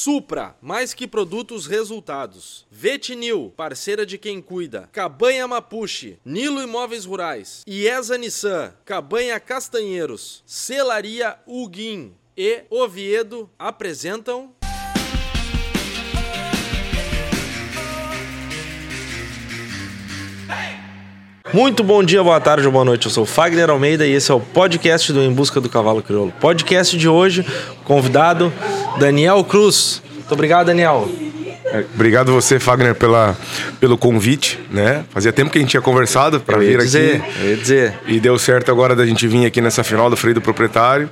Supra, mais que produtos, resultados. Vetinil, parceira de quem cuida. Cabanha Mapuche, Nilo Imóveis Rurais. IESA Nissan, Cabanha Castanheiros. Celaria Uguim e Oviedo apresentam... Muito bom dia, boa tarde ou boa noite. Eu sou Fagner Almeida e esse é o podcast do Em Busca do Cavalo Crioulo. Podcast de hoje, convidado Daniel Cruz. Muito obrigado, Daniel. É, obrigado você, Fagner, pela, pelo convite, né? Fazia tempo que a gente tinha conversado para vir dizer, aqui. Eu ia dizer. E deu certo agora da gente vir aqui nessa final do Freio do Proprietário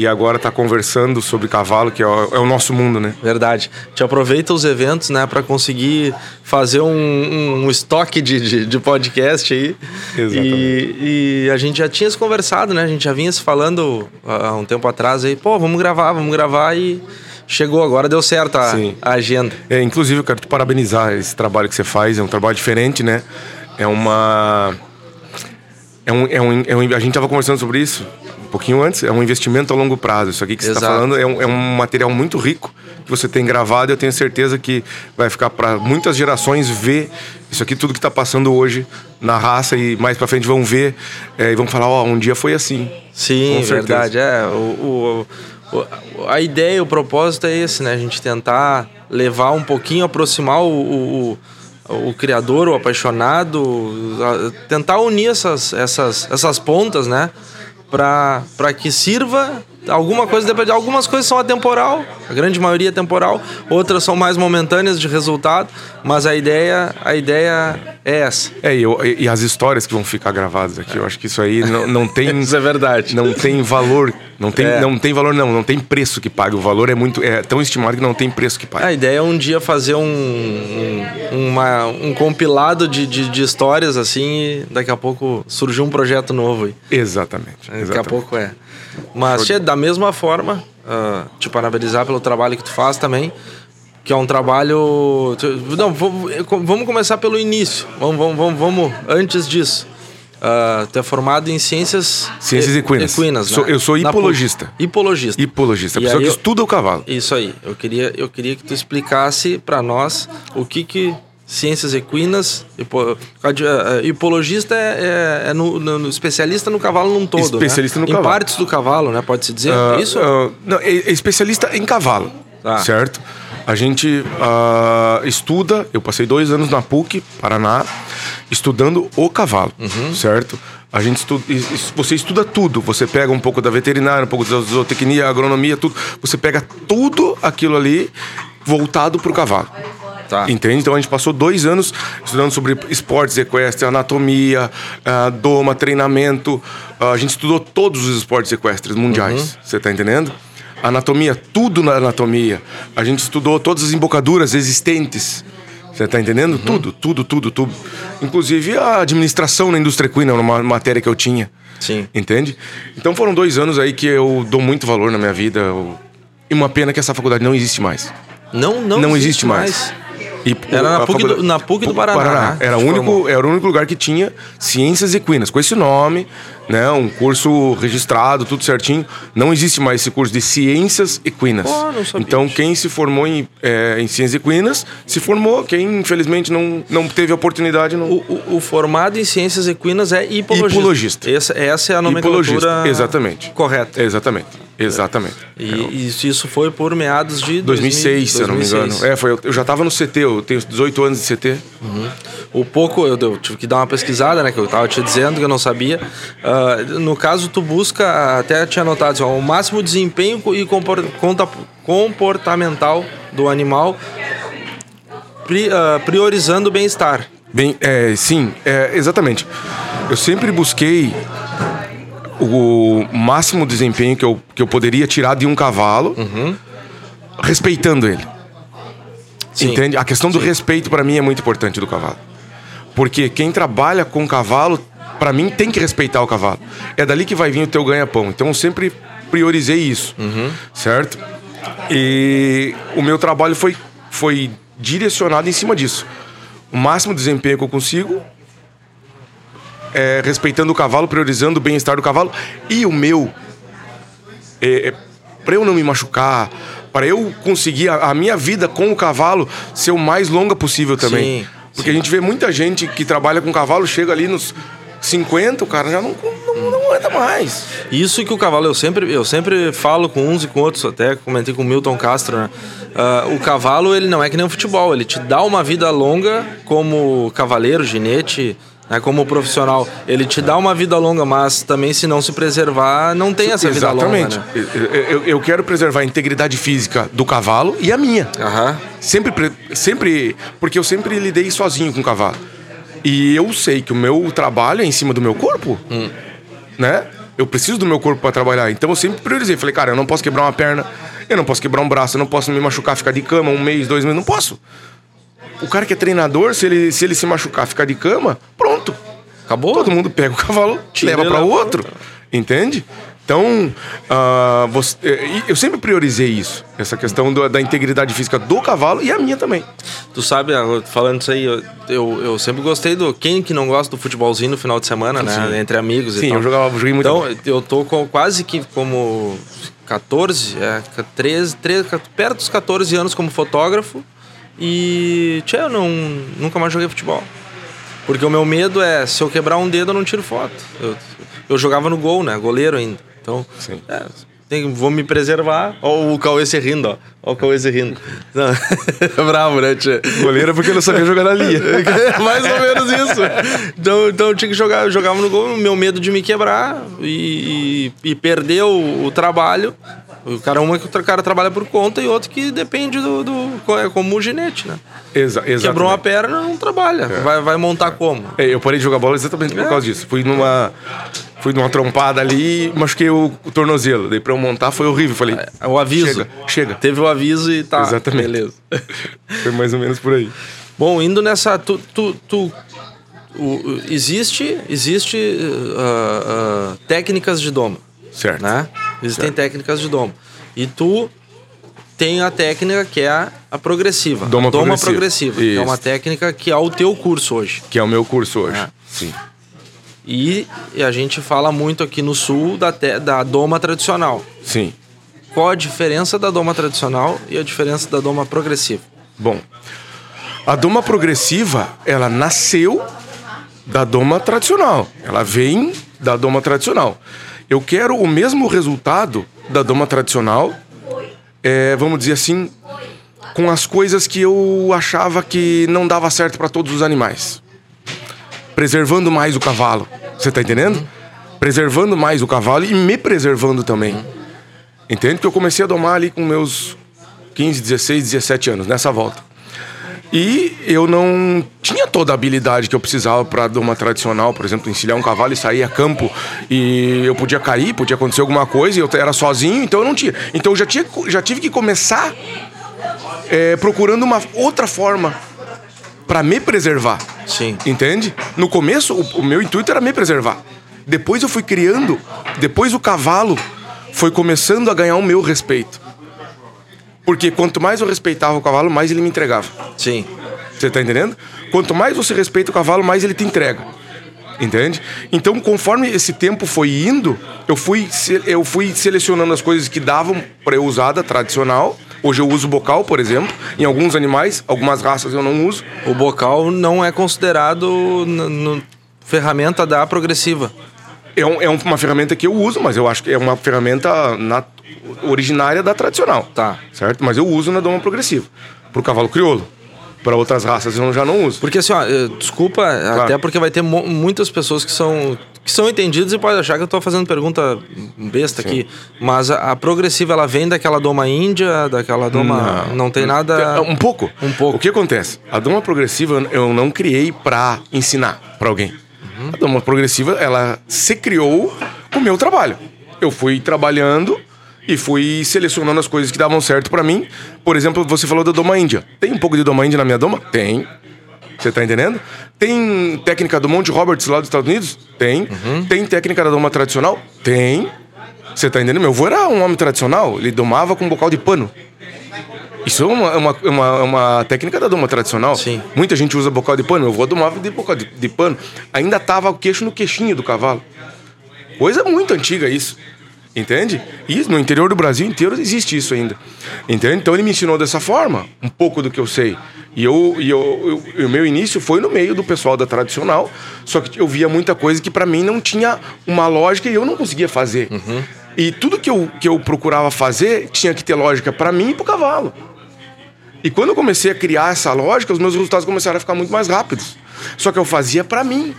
e agora tá conversando sobre cavalo, que é o, é o nosso mundo, né? Verdade. Te aproveita os eventos, né, para conseguir fazer um, um, um estoque de, de, de, podcast aí. Exatamente. E, e, a gente já tinha se conversado, né? A gente já vinha se falando há um tempo atrás aí, pô, vamos gravar, vamos gravar e chegou agora, deu certo a, a agenda. É, inclusive, eu quero te parabenizar esse trabalho que você faz, é um trabalho diferente, né? É uma. É um, é um, é um, a gente estava conversando sobre isso pouquinho antes, é um investimento a longo prazo. Isso aqui que você está falando é um, é um, material muito rico que você tem gravado e eu tenho certeza que vai ficar para muitas gerações ver isso aqui, tudo que está passando hoje na raça e mais para frente vão ver é, e vão falar: Ó, oh, um dia foi assim. Sim, verdade. É, o, o, o, a ideia, o propósito é esse, né? A gente tentar levar um pouquinho, aproximar o, o, o criador, o apaixonado, tentar unir essas, essas, essas pontas, né? Para que sirva. Alguma coisa depende algumas coisas são atemporal a grande maioria é temporal outras são mais momentâneas de resultado mas a ideia a ideia é essa. É e, eu, e as histórias que vão ficar gravadas aqui eu acho que isso aí não, não tem isso é verdade. não tem valor não tem é. não tem valor não não tem preço que pague o valor é muito é tão estimado que não tem preço que pague a ideia é um dia fazer um um, uma, um compilado de, de, de, histórias assim e daqui a pouco surgiu um projeto novo aí. exatamente daqui exatamente. a pouco é mas, da mesma forma, uh, te parabenizar pelo trabalho que tu faz também, que é um trabalho... Não, vamos começar pelo início. Vamos, vamos, vamos, vamos antes disso. Uh, tu é formado em ciências... Ciências equinas. equinas né? sou, eu sou hipologista. hipologista. Hipologista. A pessoa que eu, estuda o cavalo. Isso aí. Eu queria, eu queria que tu explicasse para nós o que que ciências equinas, hipo, hipologista é, é, é no, no, especialista no cavalo num todo. Especialista né? no em cavalo. Em partes do cavalo, né? Pode se dizer uh, isso? Uh, não, é, é, especialista em cavalo, tá. certo? A gente uh, estuda, eu passei dois anos na PUC, Paraná, estudando o cavalo, uhum. certo? A gente estuda, você estuda tudo. Você pega um pouco da veterinária, um pouco da zootecnia, agronomia, tudo. Você pega tudo aquilo ali voltado para o cavalo. Tá. Entende? Então a gente passou dois anos estudando sobre esportes equestres, anatomia, uh, doma, treinamento. Uh, a gente estudou todos os esportes equestres mundiais. Uhum. Você está entendendo? Anatomia, tudo na anatomia. A gente estudou todas as embocaduras existentes. Você está entendendo? Uhum. Tudo, tudo, tudo, tudo. Inclusive a administração na indústria equina, uma matéria que eu tinha. Sim. Entende? Então foram dois anos aí que eu dou muito valor na minha vida. E uma pena que essa faculdade não existe mais. Não, não, não existe, existe mais. mais. E, era na PUC, do, na PUC do Paraná. Paraná. Era, o único, era o único lugar que tinha ciências equinas, com esse nome, né? Um curso registrado, tudo certinho. Não existe mais esse curso de ciências equinas. Oh, então, quem se formou em, é, em ciências equinas, se formou. Quem, infelizmente, não, não teve a oportunidade... Não... O, o, o formado em ciências equinas é hipologista. Hipologista. Essa, essa é a nomenclatura... Hipologista, exatamente. Correta. Exatamente. Exatamente. E isso, isso foi por meados de 2006, 2000, se eu não me engano. É, foi, eu já estava no CT, eu tenho 18 anos de CT. Uhum. O pouco, eu, eu, tive que dar uma pesquisada, né? Que eu estava te dizendo que eu não sabia. Uh, no caso, tu busca, até tinha anotado, assim, o máximo desempenho e comportamental do animal, pri, uh, priorizando o bem-estar. Bem, é, sim, é, exatamente. Eu sempre busquei o máximo desempenho que eu, que eu poderia tirar de um cavalo, uhum. respeitando ele. Sim. Entende? A questão do Sim. respeito para mim é muito importante do cavalo. Porque quem trabalha com cavalo, para mim, tem que respeitar o cavalo. É dali que vai vir o teu ganha-pão. Então eu sempre priorizei isso, uhum. certo? E o meu trabalho foi, foi direcionado em cima disso. O máximo desempenho que eu consigo é, respeitando o cavalo, priorizando o bem-estar do cavalo. E o meu, é, é para eu não me machucar, Para eu conseguir a, a, minha vida com o cavalo ser o mais longa possível também. Sim, Porque sim. a gente vê muita gente que trabalha com cavalo, chega ali nos 50, o cara já não, não, não anda mais. Isso que o cavalo, eu sempre, eu sempre falo com uns e com outros, até comentei com o Milton Castro, né? Uh, o cavalo, ele não é que nem o futebol, ele te dá uma vida longa como cavaleiro, ginete, né, como profissional. Ele te dá uma vida longa, mas também se não se preservar, não tem essa Exatamente. vida longa. Né? Eu, eu, eu, quero preservar a integridade física do cavalo e a minha. Uhum. Sempre, sempre, porque eu sempre lidei sozinho com o cavalo. E eu sei que o meu trabalho é em cima do meu corpo, hum. né? Eu preciso do meu corpo para trabalhar. Então eu sempre priorizei. Falei, cara, eu não posso quebrar uma perna, eu não posso quebrar um braço, eu não posso me machucar, ficar de cama um mês, dois meses, não posso. O cara que é treinador, se ele se, ele se machucar, ficar de cama, pronto. Acabou. Todo mundo pega o cavalo, te leva para outro. Entende? Então, uh, você, eh, eu sempre priorizei isso, essa questão do, da integridade física do cavalo e a minha também. Tu sabe, ah, falando isso aí, eu, eu, eu, sempre gostei do. Quem que não gosta do futebolzinho no final de semana, né? Sim. Entre amigos Sim, e tal. eu jogava, joguei muito. Então, eu tô com, quase que como 14, é, 13, 13, perto dos 14 anos como fotógrafo. E, tchê, eu não, nunca mais joguei futebol. Porque o meu medo é, se eu quebrar um dedo, eu não tiro foto. Eu, eu jogava no gol, né? Goleiro ainda. Então, é, tem, vou me preservar. Olha o Cauê se rindo, ó. Olha o Cauê se rindo. é bravo, né, tia? Goleiro porque não sabia jogar na linha. Mais ou menos isso. Então, então eu tinha que jogar, eu jogava no gol, meu medo de me quebrar e, e, e perder o, o trabalho. O cara, uma que o cara trabalha por conta e outro que depende do. do é como o ginete, né? Exa exatamente. Quebrou uma perna, não trabalha. É. Vai, vai montar como? É, eu parei de jogar bola exatamente por é. causa disso. Fui numa fui numa trompada ali e machuquei o, o, tornozelo. Daí pra eu montar foi horrível. Falei. É, o aviso. Chega, chega. Teve o aviso e tá. Exatamente. Beleza. foi mais ou menos por aí. Bom, indo nessa. Tu, tu, tu o, existe existe uh, uh, técnicas de doma. Certo. Né? Existem certo. técnicas de doma. E tu tem a técnica que é a, progressiva. Doma, doma progressiva. progressiva que é uma técnica que é o teu curso hoje. Que é o meu curso hoje. É. Sim. E, e a gente fala muito aqui no sul da, te, da doma tradicional. Sim. Qual a diferença da doma tradicional e a diferença da doma progressiva? Bom, a doma progressiva, ela nasceu da doma tradicional. Ela vem da doma tradicional. Eu quero o mesmo resultado da doma tradicional, é, vamos dizer assim, com as coisas que eu achava que não dava certo para todos os animais preservando mais o cavalo. Você tá entendendo? Preservando mais o cavalo e me preservando também. Entende? Porque eu comecei a domar ali com meus 15, 16, 17 anos, nessa volta. E eu não tinha toda a habilidade que eu precisava para domar tradicional, por exemplo, encilhar um cavalo e sair a campo. E eu podia cair, podia acontecer alguma coisa, e eu era sozinho, então eu não tinha. Então eu já, tinha, já tive que começar é, procurando uma outra forma para me preservar. Sim. Entende? No começo, o, o meu intuito era me preservar. Depois eu fui criando, depois o cavalo foi começando a ganhar o meu respeito. Porque quanto mais eu respeitava o cavalo, mais ele me entregava. Sim. Você tá entendendo? Quanto mais você respeita o cavalo, mais ele te entrega. Entende? Então, conforme esse tempo foi indo, eu fui, eu fui selecionando as coisas que davam para eu usar da tradicional Hoje eu uso bocal, por exemplo. Em alguns animais, algumas raças eu não uso. O bocal não é considerado no, no, ferramenta da progressiva. É, um, é, uma ferramenta que eu uso, mas eu acho que é uma ferramenta na, originária da tradicional. Tá. Certo? Mas eu uso na doma progressiva. Pro cavalo crioulo para outras raças eu já não uso. Porque assim, ó, eh, desculpa, claro. até porque vai ter muitas pessoas que são que são entendidas e pode achar que eu estou fazendo pergunta besta Sim. aqui, mas a, a, progressiva ela vem daquela doma índia, daquela doma não, não tem nada um pouco. Um pouco. O que acontece? A doma progressiva eu não criei para ensinar para alguém. Uhum. A doma progressiva ela se criou com o meu trabalho. Eu fui trabalhando e fui selecionando as coisas que davam certo para mim. Por exemplo, você falou da doma índia. Tem um pouco de doma índia na minha doma? Tem. Você tá entendendo? Tem técnica do Monte Roberts lá dos Estados Unidos? Tem. Uhum. Tem técnica da doma tradicional? Tem. Você tá entendendo? Meu avô era um homem tradicional, ele domava com um bocal de pano. Isso é uma, uma, uma, uma, técnica da doma tradicional. Sim. Muita gente usa bocal de pano. Meu avô domava de bocal de, de pano. Ainda tava o queixo no queixinho do cavalo. Coisa muito antiga isso. Entende? E no interior do Brasil inteiro existe isso ainda. Entende? Então ele me ensinou dessa forma, um pouco do que eu sei. E eu, e eu, eu, o meu início foi no meio do pessoal da tradicional, só que eu via muita coisa que para mim não tinha uma lógica e eu não conseguia fazer. Uhum. E tudo que eu, que eu procurava fazer tinha que ter lógica para mim e pro cavalo. E quando eu comecei a criar essa lógica, os meus resultados começaram a ficar muito mais rápidos. Só que eu fazia para mim.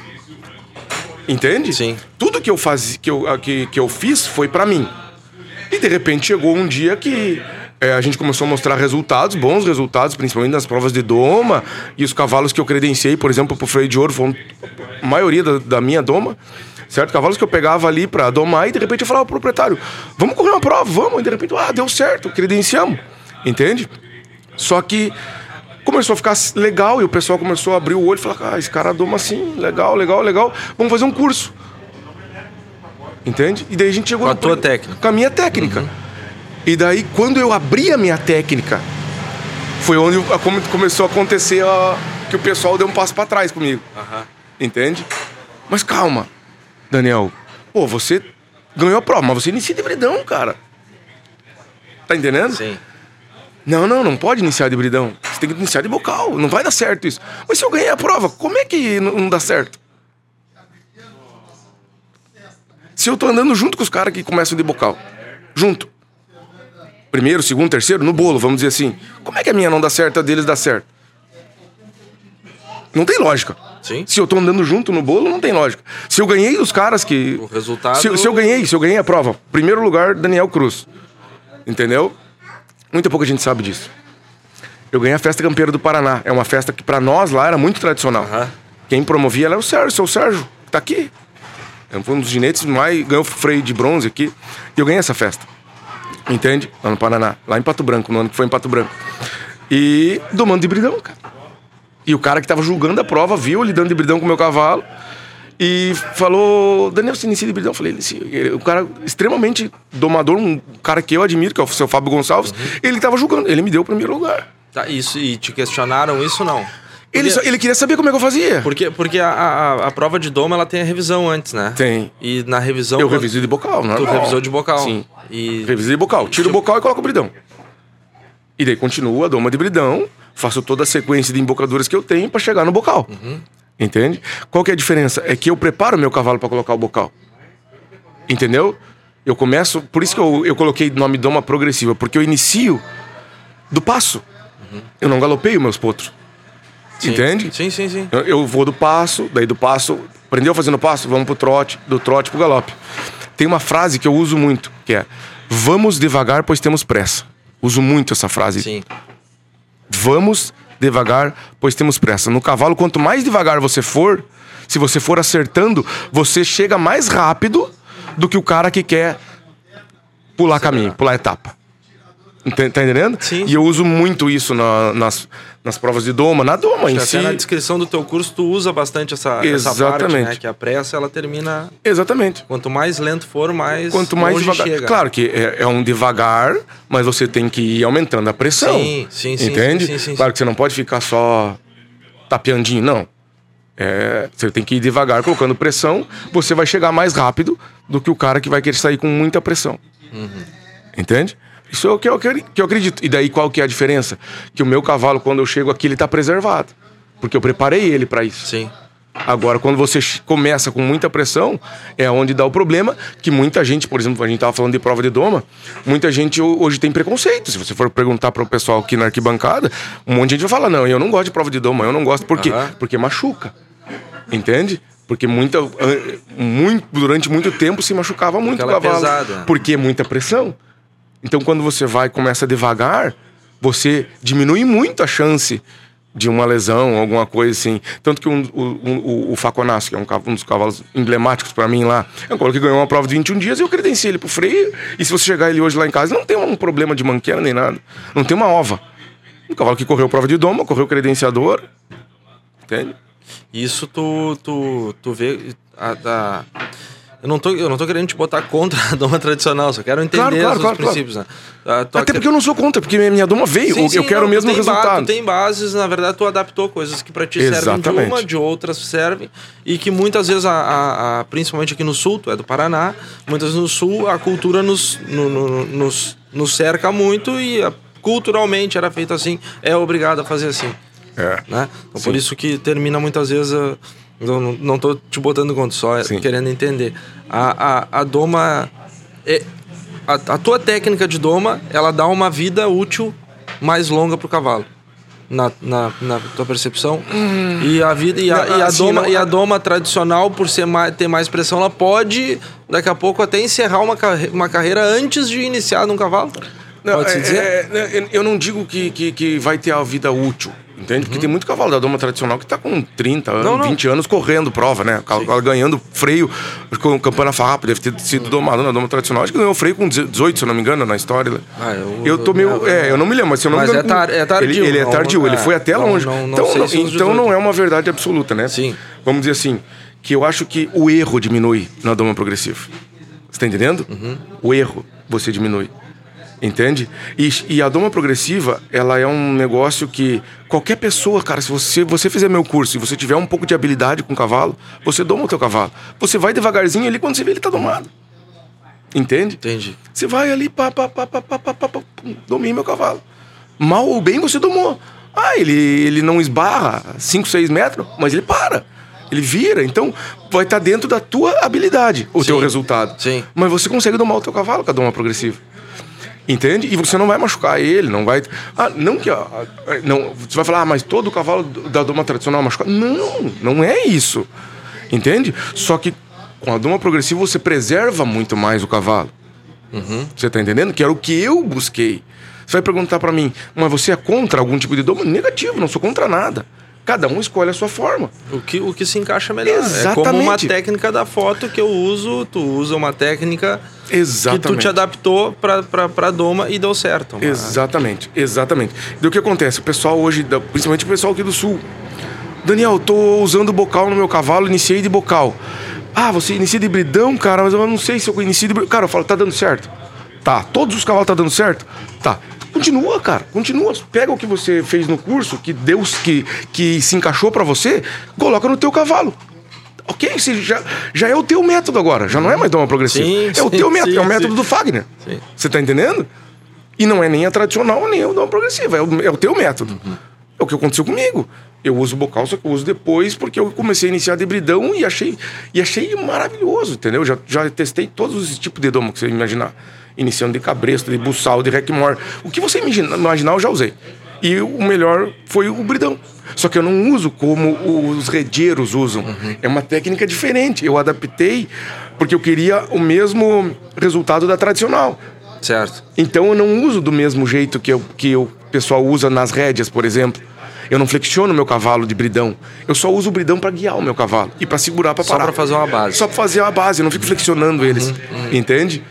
Entende? Sim. Tudo que eu fazia, que eu, que, que eu fiz foi para mim. E de repente chegou um dia que é, a gente começou a mostrar resultados, bons resultados, principalmente nas provas de doma. E os cavalos que eu credenciei, por exemplo, pro freio de ouro, foram a maioria da, da minha doma. Certo? Cavalos que eu pegava ali pra domar e de repente eu falava pro proprietário: vamos correr uma prova, vamos. E de repente, ah, deu certo, credenciamos. Entende? Só que começou a ficar legal e o pessoal começou a abrir o olho e falar: ah, esse cara doma assim, legal, legal, legal, vamos fazer um curso. Entende? E daí a gente chegou. Com a tua técnica. Com a minha técnica. Uhum. E daí, quando eu abri a minha técnica, foi onde começou a acontecer a, que o pessoal deu um passo para trás comigo. Uhum. Entende? Mas calma, Daniel. Pô, você ganhou a prova, mas você inicia de bridão, cara. Tá entendendo? Sim. Não, não, não pode iniciar de bridão. Você tem que iniciar de bocal. Não vai dar certo isso. Mas se eu ganhei a prova, como é que não dá certo? Se eu tô andando junto com os caras que começam de bocal. Junto. Primeiro, segundo, terceiro, no bolo, vamos dizer assim. Como é que a minha não dá certo, a deles dá certo? Não tem lógica. Sim. Se eu tô andando junto no bolo, não tem lógica. Se eu ganhei dos caras que. O resultado. Se, se eu ganhei, se eu ganhei a prova, primeiro lugar, Daniel Cruz. Entendeu? Muita pouca gente sabe disso. Eu ganhei a festa campeira do Paraná. É uma festa que para nós lá era muito tradicional. Uhum. Quem promovia era o Sérgio, seu Sérgio, que tá aqui. Foi um dos ginetes mais. ganhou freio de bronze aqui. E eu ganhei essa festa. Entende? Lá no Paraná. Lá em Pato Branco, no ano que foi em Pato Branco. E domando de bridão, cara. E o cara que tava julgando a prova viu ele dando de bridão com o meu cavalo. E falou, Daniel, você inicia de bridão? Eu falei, o cara extremamente domador, um cara que eu admiro, que é o seu Fábio Gonçalves, uhum. ele tava julgando, ele me deu o primeiro lugar. Tá, isso, e te questionaram isso não? Ele, só, ele queria saber como é que eu fazia. Porque, porque a, a, a, prova de doma ela tem a revisão antes, né? Tem. E na revisão. Eu revisei de bocal, não Tu revisou de bocal. Sim. E... Revisei de bocal. Tiro o bocal e coloco o bridão. E daí continua a doma de bridão, faço toda a sequência de embocaduras que eu tenho para chegar no bocal. Uhum. Entende? Qual que é a diferença? É que eu preparo meu cavalo para colocar o bocal. Entendeu? Eu começo. Por isso que eu, eu coloquei o nome doma progressiva, porque eu inicio do passo. Uhum. Eu não galopeio meus potros. Sim. Entende? Sim, sim, sim. Eu, eu, vou do passo, daí do passo. Aprendeu fazendo passo? Vamos pro trote, do trote pro galope. Tem uma frase que eu uso muito, que é: Vamos devagar, pois temos pressa. Uso muito essa frase. Sim. Vamos devagar, pois temos pressa. No cavalo, quanto mais devagar você for, se você for acertando, você chega mais rápido do que o cara que quer pular caminho, pular etapa. Tá entendendo? Sim. E eu uso muito isso na, nas, nas provas de doma, na doma Acho em si. na descrição do teu curso tu usa bastante essa, essa parte, né? Que a pressa ela termina. Exatamente. Quanto mais lento for, mais. Quanto mais devagar. Chega. Claro que é, é, um devagar, mas você tem que ir aumentando a pressão. Sim, sim, sim. Entende? Sim, sim, sim, claro que você não pode ficar só tapeandinho, não. É, você tem que ir devagar, colocando pressão, você vai chegar mais rápido do que o cara que vai querer sair com muita pressão. Uhum. Entende? Isso é o que eu, que eu acredito. E daí qual que é a diferença? Que o meu cavalo, quando eu chego aqui, ele está preservado. Porque eu preparei ele para isso. Sim. Agora, quando você começa com muita pressão, é onde dá o problema que muita gente, por exemplo, a gente estava falando de prova de doma, muita gente hoje tem preconceito. Se você for perguntar para o pessoal aqui na arquibancada, um monte de gente vai falar: não, eu não gosto de prova de doma, eu não gosto. Por quê? Uhum. Porque machuca. Entende? Porque muita, muito, durante muito tempo se machucava muito o cavalo. É pesada. Porque é muita pressão. Então, quando você vai e começa devagar, você diminui muito a chance de uma lesão, alguma coisa assim. Tanto que um, o, o Faconasso, que é um, um dos cavalos emblemáticos para mim lá, é um cavalo que ganhou uma prova de 21 dias e eu credenciei ele pro freio. E se você chegar ele hoje lá em casa, não tem um problema de manqueira nem nada. Não tem uma ova. Um cavalo que correu prova de doma, correu credenciador. Entende? Isso tu, tu, tu vê. A, a Eu não, tô, eu não tô querendo te botar contra a doma tradicional, só quero entender Claro, claro, os claro, princípios, né? Até porque eu não sou contra, porque minha doma veio. Sim, eu sim, eu quero não, o mesmo tem ba- resultado. Tu tem bases, na verdade, tu adaptou coisas que pra ti servem de Exatamente. uma, de outras servem. E que muitas vezes, a, a- a- principalmente aqui no sul, tu é do Paraná, muitas vezes no sul a cultura nos, no- no- nos, nos cerca muito e a- culturalmente era feito assim, é obrigado a fazer assim. É. Né? Então, por isso que termina muitas vezes. a- não, não tô te botando contra, só Sim. querendo entender. A, a, a doma. É, a, a tua técnica de doma, ela dá uma vida útil mais longa pro cavalo. Na, na, na tua percepção. E a vida. E a, Não, e a assim, doma, não- e a doma tradicional, por ser mais, ter mais pressão, ela pode, daqui a pouco, até encerrar uma, carre- uma carreira antes de iniciar num cavalo. Não, Pode-se é- dizer? é- é- eu não digo que, que, que vai ter a vida útil, entende? Porque tem muito cavalo da doma tradicional que tá com 30 anos, Não, não. 20 anos correndo prova, né? Cavalo ganhando freio com campana farrapa, deve ter sido domado na doma tradicional. Acho que ganhou freio com 18, se eu não me engano, na história. Ah, eu- eu tô meio. É, eu não me lembro, mas se eu não Mas me é engano. tar- é tardio, Ele, ele é não- tardio, ele é, foi até não- longe. não- não então sei não, então 18. não é uma verdade absoluta, né? Sim. Vamos dizer assim, que eu acho que o erro diminui na doma progressiva. Você tá entendendo? Uhum. O erro você diminui. Entende? E, e a doma progressiva, ela é um negócio que qualquer pessoa, cara, se você, você fizer meu curso e você tiver um pouco de habilidade com o cavalo, você doma o teu cavalo. Você vai devagarzinho ali quando você vê ele tá domado. Entende? Entendi. Você vai ali, pá, pá, pá, pá, pá, pá, pá, pá, domei meu cavalo. Mal ou bem, você domou. Ah, ele, ele não esbarra 5, 6 metros, mas ele para. Ele vira. Então, vai estar dentro da tua habilidade o teu resultado. Sim. Mas você consegue domar o teu cavalo com a doma progressiva. Entende? E você não vai machucar ele, não vai. Ah, não que. ah, não, você vai falar, ah, mas todo cavalo da doma tradicional machuca. Não, não é isso. Entende? Só que com a doma progressiva você preserva muito mais o cavalo. Você tá entendendo? Que era o que eu busquei. Você vai perguntar pra mim, mas você é contra algum tipo de doma? Negativo, não sou contra nada. Cada um escolhe a sua forma. O que, o que se encaixa melhor. É como uma Exatamente. técnica da foto que eu uso, tu usa uma técnica que tu Exatamente. te adaptou pra, pra, pra doma e deu certo. Uma- Exatamente, exatamente. E o que acontece? O pessoal hoje, principalmente o pessoal aqui do sul. Daniel, eu tô usando bocal no meu cavalo, iniciei de bocal. Ah, você inicia de bridão, cara, mas eu não sei se eu inicio de bridão. Cara, eu falo, tá dando certo? Tá. Todos os cavalos tá dando certo? Tá. Continua, cara. Continua. Pega o que você fez no curso, que Deus que, que se encaixou pra você, coloca no teu cavalo. Ok, você já, já é o teu método agora. Já não é mais doma progressiva. Sim, é o sim, teu método, sim, é o método do Fagner. Você tá entendendo? E não é nem a tradicional, nem o doma progressiva. É o, é o teu método. É o que aconteceu comigo. Eu uso bocal, só que eu uso depois porque eu comecei a iniciar de bridão e achei, e achei maravilhoso, entendeu? Já, já testei todos os tipos de doma que você imaginar. Iniciando de cabresto, de buçal, de requemor. O que você imagina- imaginar, eu já usei. E o melhor foi o bridão. Só que eu não uso como os redeiros usam. É uma técnica diferente. Eu adaptei porque eu queria o mesmo resultado da tradicional. Certo. Então eu não uso do mesmo jeito que, eu, que o pessoal usa nas rédeas, por exemplo. Eu não flexiono meu cavalo de bridão. Eu só uso o bridão para guiar o meu cavalo e para segurar para Só parar. pra fazer uma base. Só para fazer uma base, eu não fico flexionando eles. Uhum, Entende?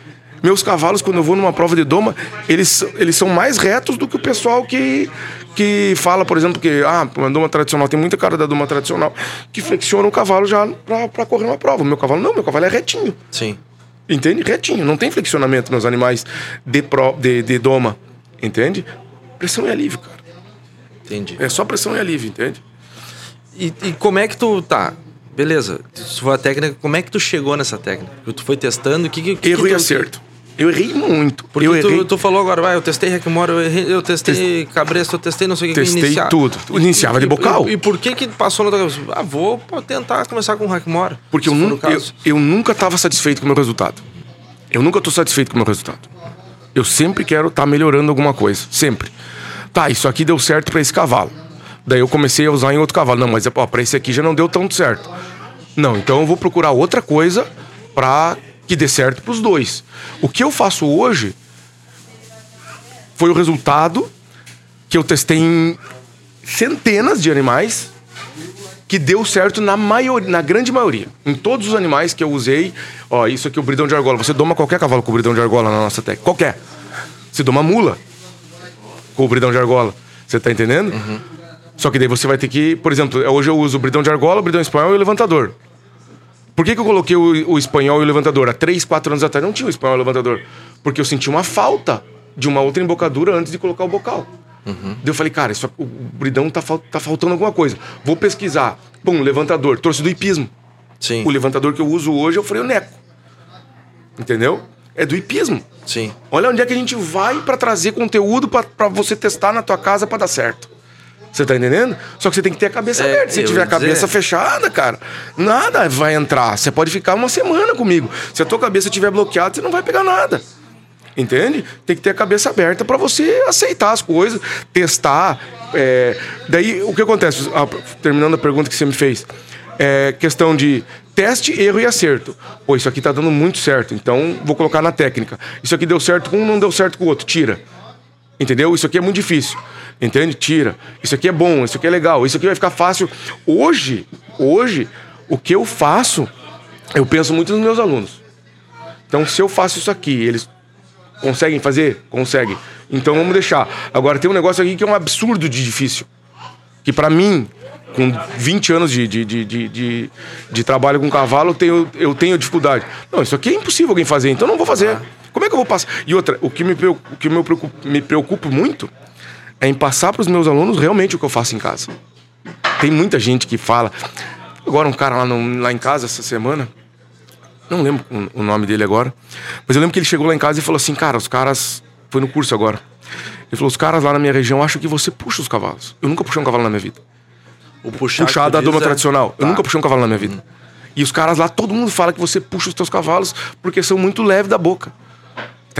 Meus cavalos, quando eu vou numa prova de doma, eles, eles são mais retos do que o pessoal que, que fala, por exemplo, que ah, uma doma tradicional, tem muita cara da doma tradicional, que flexiona o cavalo já para correr uma prova. Meu cavalo não, meu cavalo é retinho. Sim. Entende? Retinho. Não tem flexionamento nos animais de, pro, de, de doma. Entende? Pressão e alívio, cara. Entendi. É só pressão e alívio, entende? E, e como é que tu. Tá. Beleza. Isso foi a técnica. Como é que tu chegou nessa técnica? Tu foi testando? O que, que, Erro que e tu- acerto. Eu errei muito. Porque eu tu, errei. tu falou agora, vai, eu testei Requimor, eu, errei- eu testei Cabresto, eu testei não sei o que. Testei tudo. Iniciava de E- bocal. E, e por que que passou na tua cabeça? Ah, vou tentar começar com Requimor. Porque eu, nunca, eu, eu nunca estava satisfeito com o meu resultado. Eu nunca estou satisfeito com o meu resultado. Eu sempre quero estar melhorando alguma coisa. Sempre. Tá, isso aqui deu certo para esse cavalo. Daí eu comecei a usar em outro cavalo. Não, mas para esse aqui já não deu tanto certo. Não, então eu vou procurar outra coisa para que dê certo para os dois. O que eu faço hoje foi o resultado que eu testei em centenas de animais que deu certo na maioria, na grande maioria. Em todos os animais que eu usei, ó, isso aqui é o bridão de argola. Você doma qualquer cavalo com o bridão de argola na nossa técnica. Qualquer. Você doma mula com o bridão de argola. Você tá entendendo? Só que daí você vai ter que, por exemplo, hoje eu uso o bridão de argola, o bridão espanhol e o levantador. Por que, que eu coloquei o, o espanhol e o levantador? Há três, quatro anos atrás não tinha o espanhol e o levantador. Porque eu senti uma falta de uma outra embocadura antes de colocar o bocal. Uhum. Daí eu falei, cara, isso, o bridão tá, tá faltando alguma coisa. Vou pesquisar. Pum, levantador. Trouxe do hipismo. Sim. O levantador que eu uso hoje é o freio Neco. Entendeu? É do hipismo. Sim. Olha onde é que a gente vai para trazer conteúdo para você testar na tua casa para dar certo. Você tá entendendo? Só que você tem que ter a cabeça é, aberta. Se tiver a cabeça dizer... fechada, cara, nada vai entrar. Você pode ficar uma semana comigo. Se a tua cabeça estiver bloqueada, você não vai pegar nada. Entende? Tem que ter a cabeça aberta para você aceitar as coisas, testar. É... Daí, o que acontece? Ah, terminando a pergunta que você me fez. É questão de teste, erro e acerto. Pô, isso aqui tá dando muito certo, então vou colocar na técnica. Isso aqui deu certo com um, não deu certo com o outro. Tira. Entendeu? Isso aqui é muito difícil. Entende? Tira. Isso aqui é bom, isso aqui é legal, isso aqui vai ficar fácil. Hoje, hoje, o que eu faço, eu penso muito nos meus alunos. Então, se eu faço isso aqui, eles conseguem fazer? Conseguem. Então vamos deixar. Agora tem um negócio aqui que é um absurdo de difícil. Que para mim, com 20 anos de, de, de, de, de trabalho com cavalo, eu tenho, eu tenho dificuldade. Não, isso aqui é impossível alguém fazer, então não vou fazer. Como é que eu vou passar? E outra, o que me, o que me, preocupa, me preocupa muito é em passar para os meus alunos realmente o que eu faço em casa. Tem muita gente que fala. Agora, um cara lá, no, lá em casa essa semana, não lembro o nome dele agora, mas eu lembro que ele chegou lá em casa e falou assim: Cara, os caras. Foi no curso agora. Ele falou: Os caras lá na minha região acham que você puxa os cavalos. Eu nunca puxei um cavalo na minha vida. O puxar puxar da doma é... tradicional. Tá. Eu nunca puxei um cavalo na minha vida. Hum. E os caras lá, todo mundo fala que você puxa os teus cavalos porque são muito leves da boca.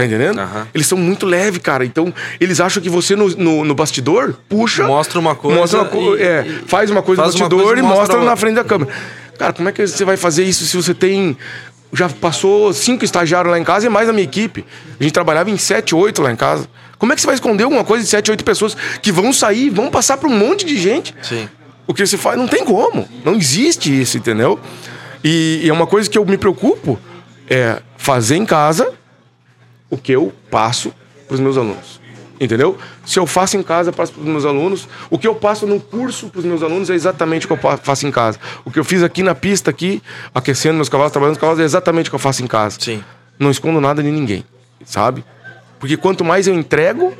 Tá entendendo? Uhum. Eles são muito leves, cara. Então, eles acham que você no, no, no bastidor puxa. Mostra uma coisa. Mostra uma co e, é, faz uma coisa faz no bastidor e mostra, mostra na frente da câmera. Cara, como é que você vai fazer isso se você tem. Já passou cinco estagiários lá em casa e mais a minha equipe. A gente trabalhava em sete, oito lá em casa. Como é que você vai esconder alguma coisa de sete, oito pessoas que vão sair, vão passar para um monte de gente? Sim. O que você faz, não tem como. Não existe isso, entendeu? E, e é uma coisa que eu me preocupo é fazer em casa o que eu passo para os meus alunos. Entendeu? Se eu faço em casa, passo para os meus alunos. O que eu passo no curso para os meus alunos é exatamente o que eu faço em casa. O que eu fiz aqui na pista, aqui, aquecendo meus cavalos, trabalhando os cavalos, é exatamente o que eu faço em casa. Sim. Não escondo nada de ninguém, sabe? Porque quanto mais eu entrego,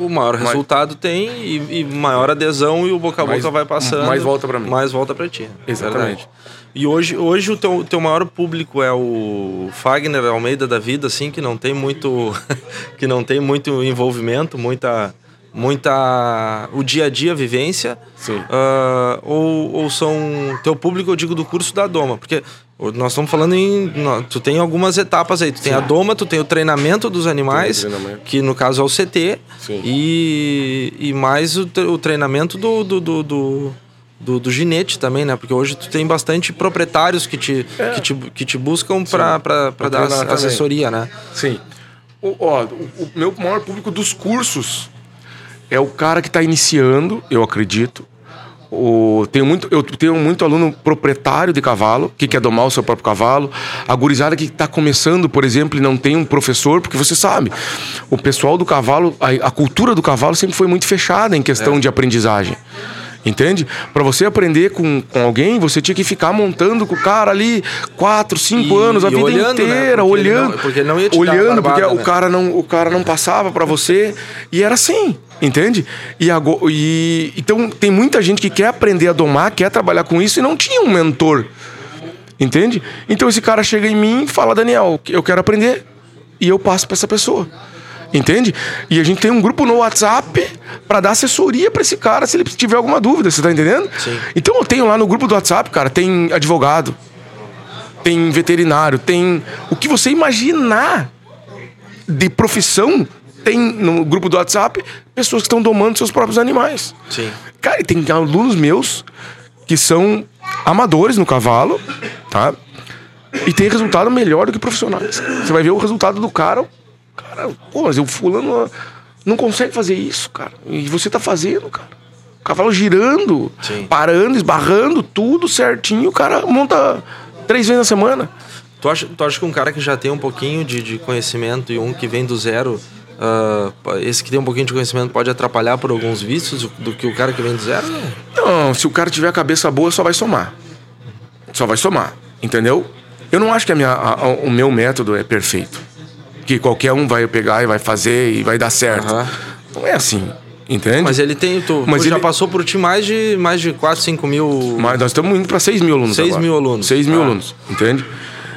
o maior resultado tem e, e, maior adesão e o boca a boca mais, vai passando. Mais volta para mim. Mais volta para ti. Exatamente. Verdade. E hoje, hoje o teu, teu maior público é o Fagner Almeida da vida, assim, que não tem muito que não tem muito envolvimento, muita muita o dia a dia vivência Sim. Uh, ou, ou são teu público eu digo do curso da Doma porque nós estamos falando em tu tem algumas etapas aí tu Sim. tem a Doma tu tem o treinamento dos animais treinamento. que no caso é o CT Sim. e, e mais o, o treinamento do, do, do, do do, do ginete também, né? Porque hoje tu tem bastante proprietários que te, é. que te, que te buscam para dar assessoria, né? Sim. O, ó, o, o, meu maior público dos cursos é o cara que está iniciando, eu acredito. O, tenho muito, eu tenho muito aluno proprietário de cavalo, que quer domar o seu próprio cavalo. A gurizada que está começando, por exemplo, e não tem um professor, porque você sabe, o pessoal do cavalo, a, a cultura do cavalo sempre foi muito fechada em questão é. de aprendizagem. Entende? Para você aprender com, com alguém, você tinha que ficar montando com o cara ali quatro, cinco e, anos, a vida olhando, né? inteira, né? porque olhando. Não, porque não ia te olhando, barbada, porque né? o, cara não, o cara não passava para você. E era assim, entende? E, agora, e Então tem muita gente que quer aprender a domar, quer trabalhar com isso e não tinha um mentor. Entende? Então esse cara chega em mim e fala, Daniel, eu quero aprender. E eu passo para essa pessoa. Entende? E a gente tem um grupo no WhatsApp para dar assessoria para esse cara se ele tiver alguma dúvida, você tá entendendo? Sim. Então eu tenho lá no grupo do WhatsApp, cara, tem advogado, tem veterinário, tem o que você imaginar de profissão tem no grupo do WhatsApp pessoas que estão domando seus próprios animais. Sim. Cara, tem alunos meus que são amadores no cavalo, tá? E tem resultado melhor do que profissionais. Você vai ver o resultado do cara, Cara, pô, mas o fulano não consegue fazer isso, cara. E você tá fazendo, cara. O cavalo girando, Sim. parando, esbarrando, tudo certinho. O cara monta três vezes na semana. Tu acha, tu acha que um cara que já tem um pouquinho de, de conhecimento e um que vem do zero, uh, esse que tem um pouquinho de conhecimento pode atrapalhar por alguns vícios do, que o cara que vem do zero? Não, se o cara tiver a cabeça boa, só vai somar. Só vai somar. Entendeu? Eu não acho que a minha, a- a- o meu método é perfeito. Que qualquer um vai pegar e vai fazer e vai dar certo. Aham. Não é assim. Entende? Mas ele tem. Tu, Mas tu já ele- passou por ti mais de, mais de 4, 5 mil. Mas nós estamos indo para 6 mil alunos. 6 agora. mil alunos. 6 mil Ah. alunos, entende?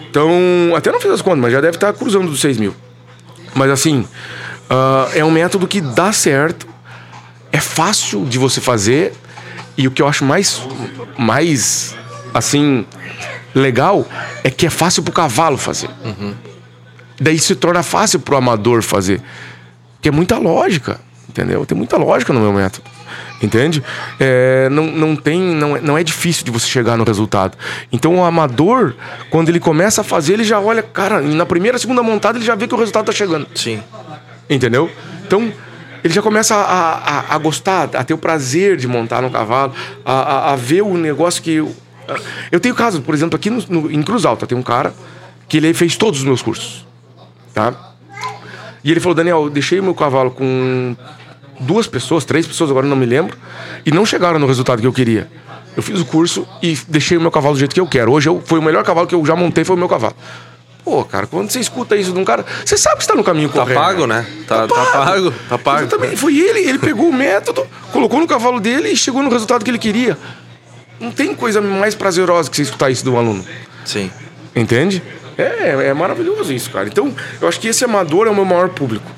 Então, até não fiz as contas, mas já deve estar cruzando dos 6 mil. Mas assim, ah, é um método que dá certo, é fácil de você fazer, e o que eu acho mais, mais assim, legal é que é fácil pro cavalo fazer. Daí se torna fácil pro amador fazer. Que é muita lógica, entendeu? Tem muita lógica no meu método. Entende? É, não, não tem. Não é, não é difícil de você chegar no resultado. Então o amador, quando ele começa a fazer, ele já olha, cara, na primeira, segunda montada, ele já vê que o resultado tá chegando. Sim. Entendeu? Então, ele já começa a, a, a gostar, a ter o prazer de montar no cavalo, a, a, a ver o negócio que. Eu, eu tenho caso, por exemplo, aqui no, no- em Cruz Alta, tem um cara que ele fez todos os meus cursos. Tá? E ele falou: Daniel, eu deixei o meu cavalo com duas pessoas, três pessoas, agora não me lembro, e não chegaram no resultado que eu queria. Eu fiz o curso e deixei o meu cavalo do jeito que eu quero. Hoje eu, foi o melhor cavalo que eu já montei, foi o meu cavalo. Pô, cara, quando você escuta isso de um cara, você sabe que está no caminho Tá correto. pago, né? Tá, tá pago. Tá pago. Exatamente. Foi ele, ele pegou o método, colocou no cavalo dele e chegou no resultado que ele queria. Não tem coisa mais prazerosa que você escutar isso do aluno. Sim. Entende? É, é maravilhoso isso, cara. Então, eu acho que esse amador é o meu maior público.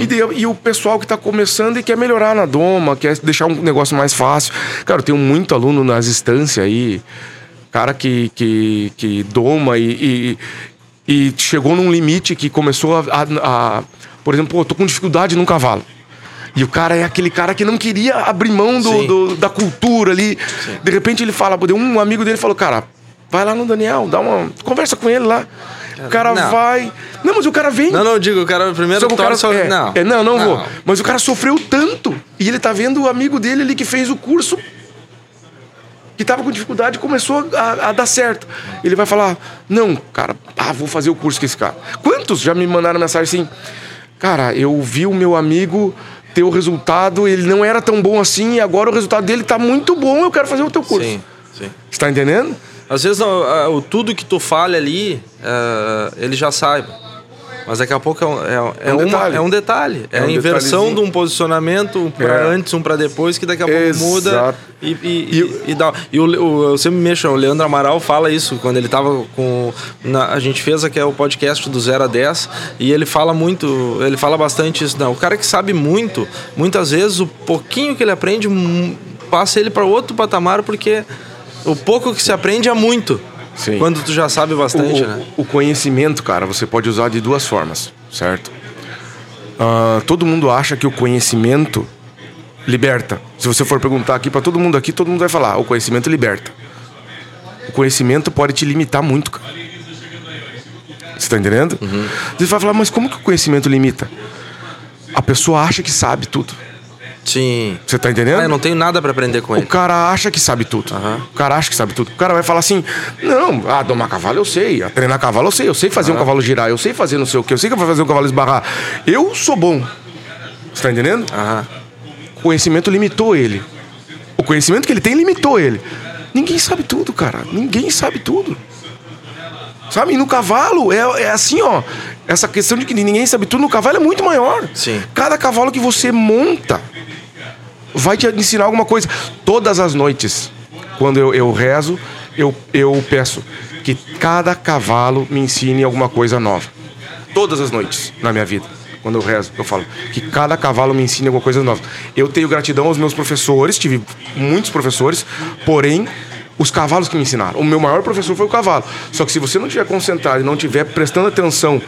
E, daí- e o pessoal que está começando e quer melhorar na doma, quer deixar um negócio mais fácil. Cara, eu tenho muito aluno nas instâncias aí, cara que, que, que doma e, e, e chegou num limite que começou a, a- a- Por exemplo, pô, tô com dificuldade num cavalo. E o cara é aquele cara que não queria abrir mão do, Sim. do- da cultura ali. De repente ele fala, um amigo dele falou, cara, vai lá no Daniel, dá uma. Conversa com ele lá. O cara Não. vai. Não, mas o cara vem. Não, não, eu digo, o cara primeiro Só o cara torce. é, Não. é, não, não, vou. Mas o cara sofreu tanto. E ele tá vendo o amigo dele ali que fez o curso. Que tava com dificuldade começou a, a dar certo. Ele vai falar: Não, cara, ah, vou fazer o curso com esse cara. Quantos já me mandaram mensagem assim? Cara, eu vi o meu amigo ter o resultado, ele não era tão bom assim, e agora o resultado dele tá muito bom, eu quero fazer o teu curso. Sim, sim. Você tá entendendo? Às vezes ah, o tudo que tu fale ali, ah, ele já saiba. Mas daqui a pouco é um, é, é É um uma- detalhe. é um detalhe. É, É um a inversão de um posicionamento, um pra É. antes, um pra depois, que daqui a pouco Exato. muda e, e, e, e dá. E o, o- eu sempre mexo, o Leandro Amaral fala isso quando ele tava com. na- a gente fez aqui o podcast do 0 a 10 e ele fala muito, ele fala bastante isso. Não, o cara que sabe muito, muitas vezes o pouquinho que ele aprende hum, passa ele para outro patamar porque o pouco que se aprende é muito. Sim. Quando tu já sabe bastante, o- né? o conhecimento, cara, você pode usar de duas formas, certo? Ah, todo mundo acha que o conhecimento liberta. Se você for perguntar aqui pra todo mundo aqui, todo mundo vai falar: o conhecimento liberta. O conhecimento pode te limitar muito, cara. Você tá entendendo? Você vai falar, mas como que o conhecimento limita? A pessoa acha que sabe tudo. Sim. Você tá entendendo? Ah, eu não tenho nada para aprender com O ele. cara acha que sabe tudo. Aham. O cara acha que sabe tudo. O cara vai falar assim: não, ah, domar cavalo eu sei, a treinar cavalo eu sei, eu sei fazer um cavalo girar, eu sei fazer não sei o que, eu sei que eu vou fazer um cavalo esbarrar. Eu sou bom. Você tá entendendo? Aham. O conhecimento limitou ele. O conhecimento que ele tem limitou ele. Ninguém sabe tudo, cara. Ninguém sabe tudo. Sabe? E no cavalo é, é assim, ó. Essa questão de que ninguém sabe tudo no cavalo é muito maior. Sim. Cada cavalo que você monta vai te ensinar alguma coisa. Todas as noites, quando eu, eu rezo, eu, eu peço que cada cavalo me ensine alguma coisa nova. Todas as noites na minha vida. Quando eu rezo, eu falo que cada cavalo me ensine alguma coisa nova. Eu tenho gratidão aos meus professores, tive muitos professores, porém, os cavalos que me ensinaram. O meu maior professor foi o cavalo. Só que se você não estiver concentrado e não estiver prestando atenção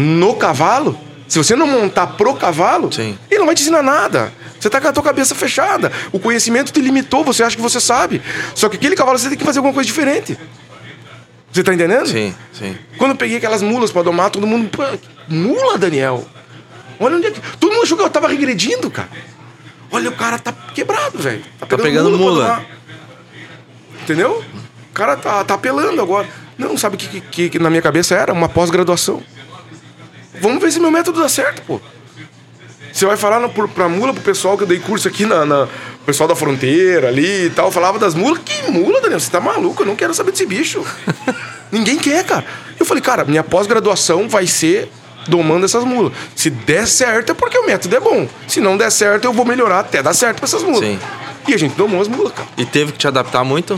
no cavalo, se você não montar pro cavalo, Sim. ele não vai te ensinar nada. Você tá com a tua cabeça fechada. O conhecimento te limitou, você acha que você sabe. Só que aquele cavalo você tem que fazer alguma coisa diferente. Você tá entendendo? Sim, sim. Quando eu peguei aquelas mulas pra domar, todo mundo. "Pô, Mula, Daniel? Olha onde é que. Todo mundo achou que eu tava regredindo, cara. Olha, o cara tá quebrado, velho. pegando pra mula. domar. Entendeu? O cara tá, tá apelando agora. Não, sabe o que, que, que na minha cabeça era? Uma pós-graduação. Vamos ver se meu método dá certo, pô. Você vai falar no, pra mula, pro pessoal que eu dei curso aqui na. na- o pessoal da fronteira ali e tal, falava das mulas. Que mula, Daniel? Você tá maluco? Eu não quero saber desse bicho. Ninguém quer, cara. Eu falei, cara, minha pós-graduação vai ser domando essas mulas. Se der certo é porque o método é bom. Se não der certo, eu vou melhorar até dar certo pra essas mulas. Sim. E a gente domou as mulas, cara. E teve que te adaptar muito?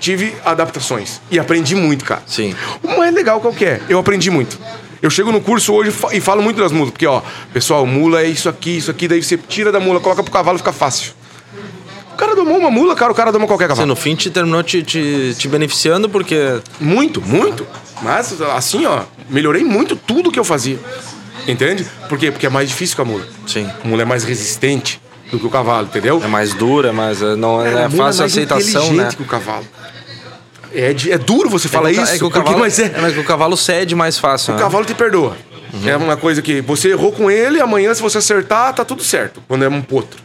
Tive adaptações. E aprendi muito, cara. Sim. O mais legal qual que é? Eu aprendi muito. Eu chego no curso hoje e falo muito das mulas. Porque, ó, pessoal, mula é isso aqui, isso aqui. Daí você tira da mula, coloca pro cavalo, fica fácil. O cara domou uma mula, cara, o cara doma qualquer Você, cavalo. no fim, te terminou te, te, te beneficiando porque... Muito, muito. Mas, assim, ó, melhorei muito tudo que eu fazia. Entende? Por quê? Porque é mais difícil que a mula. Sim. A mula é mais resistente do que o cavalo, entendeu? É mais dura, mas é- não é a mula fácil a mais aceitação, inteligente né? que o cavalo. É, de- é duro você falar é o ca- isso, é que o porque, cavalo, mas é, é, que o cavalo cede mais fácil, o né? cavalo te perdoa. É uma coisa que você errou com ele, amanhã se você acertar, tá tudo certo. Quando é um potro.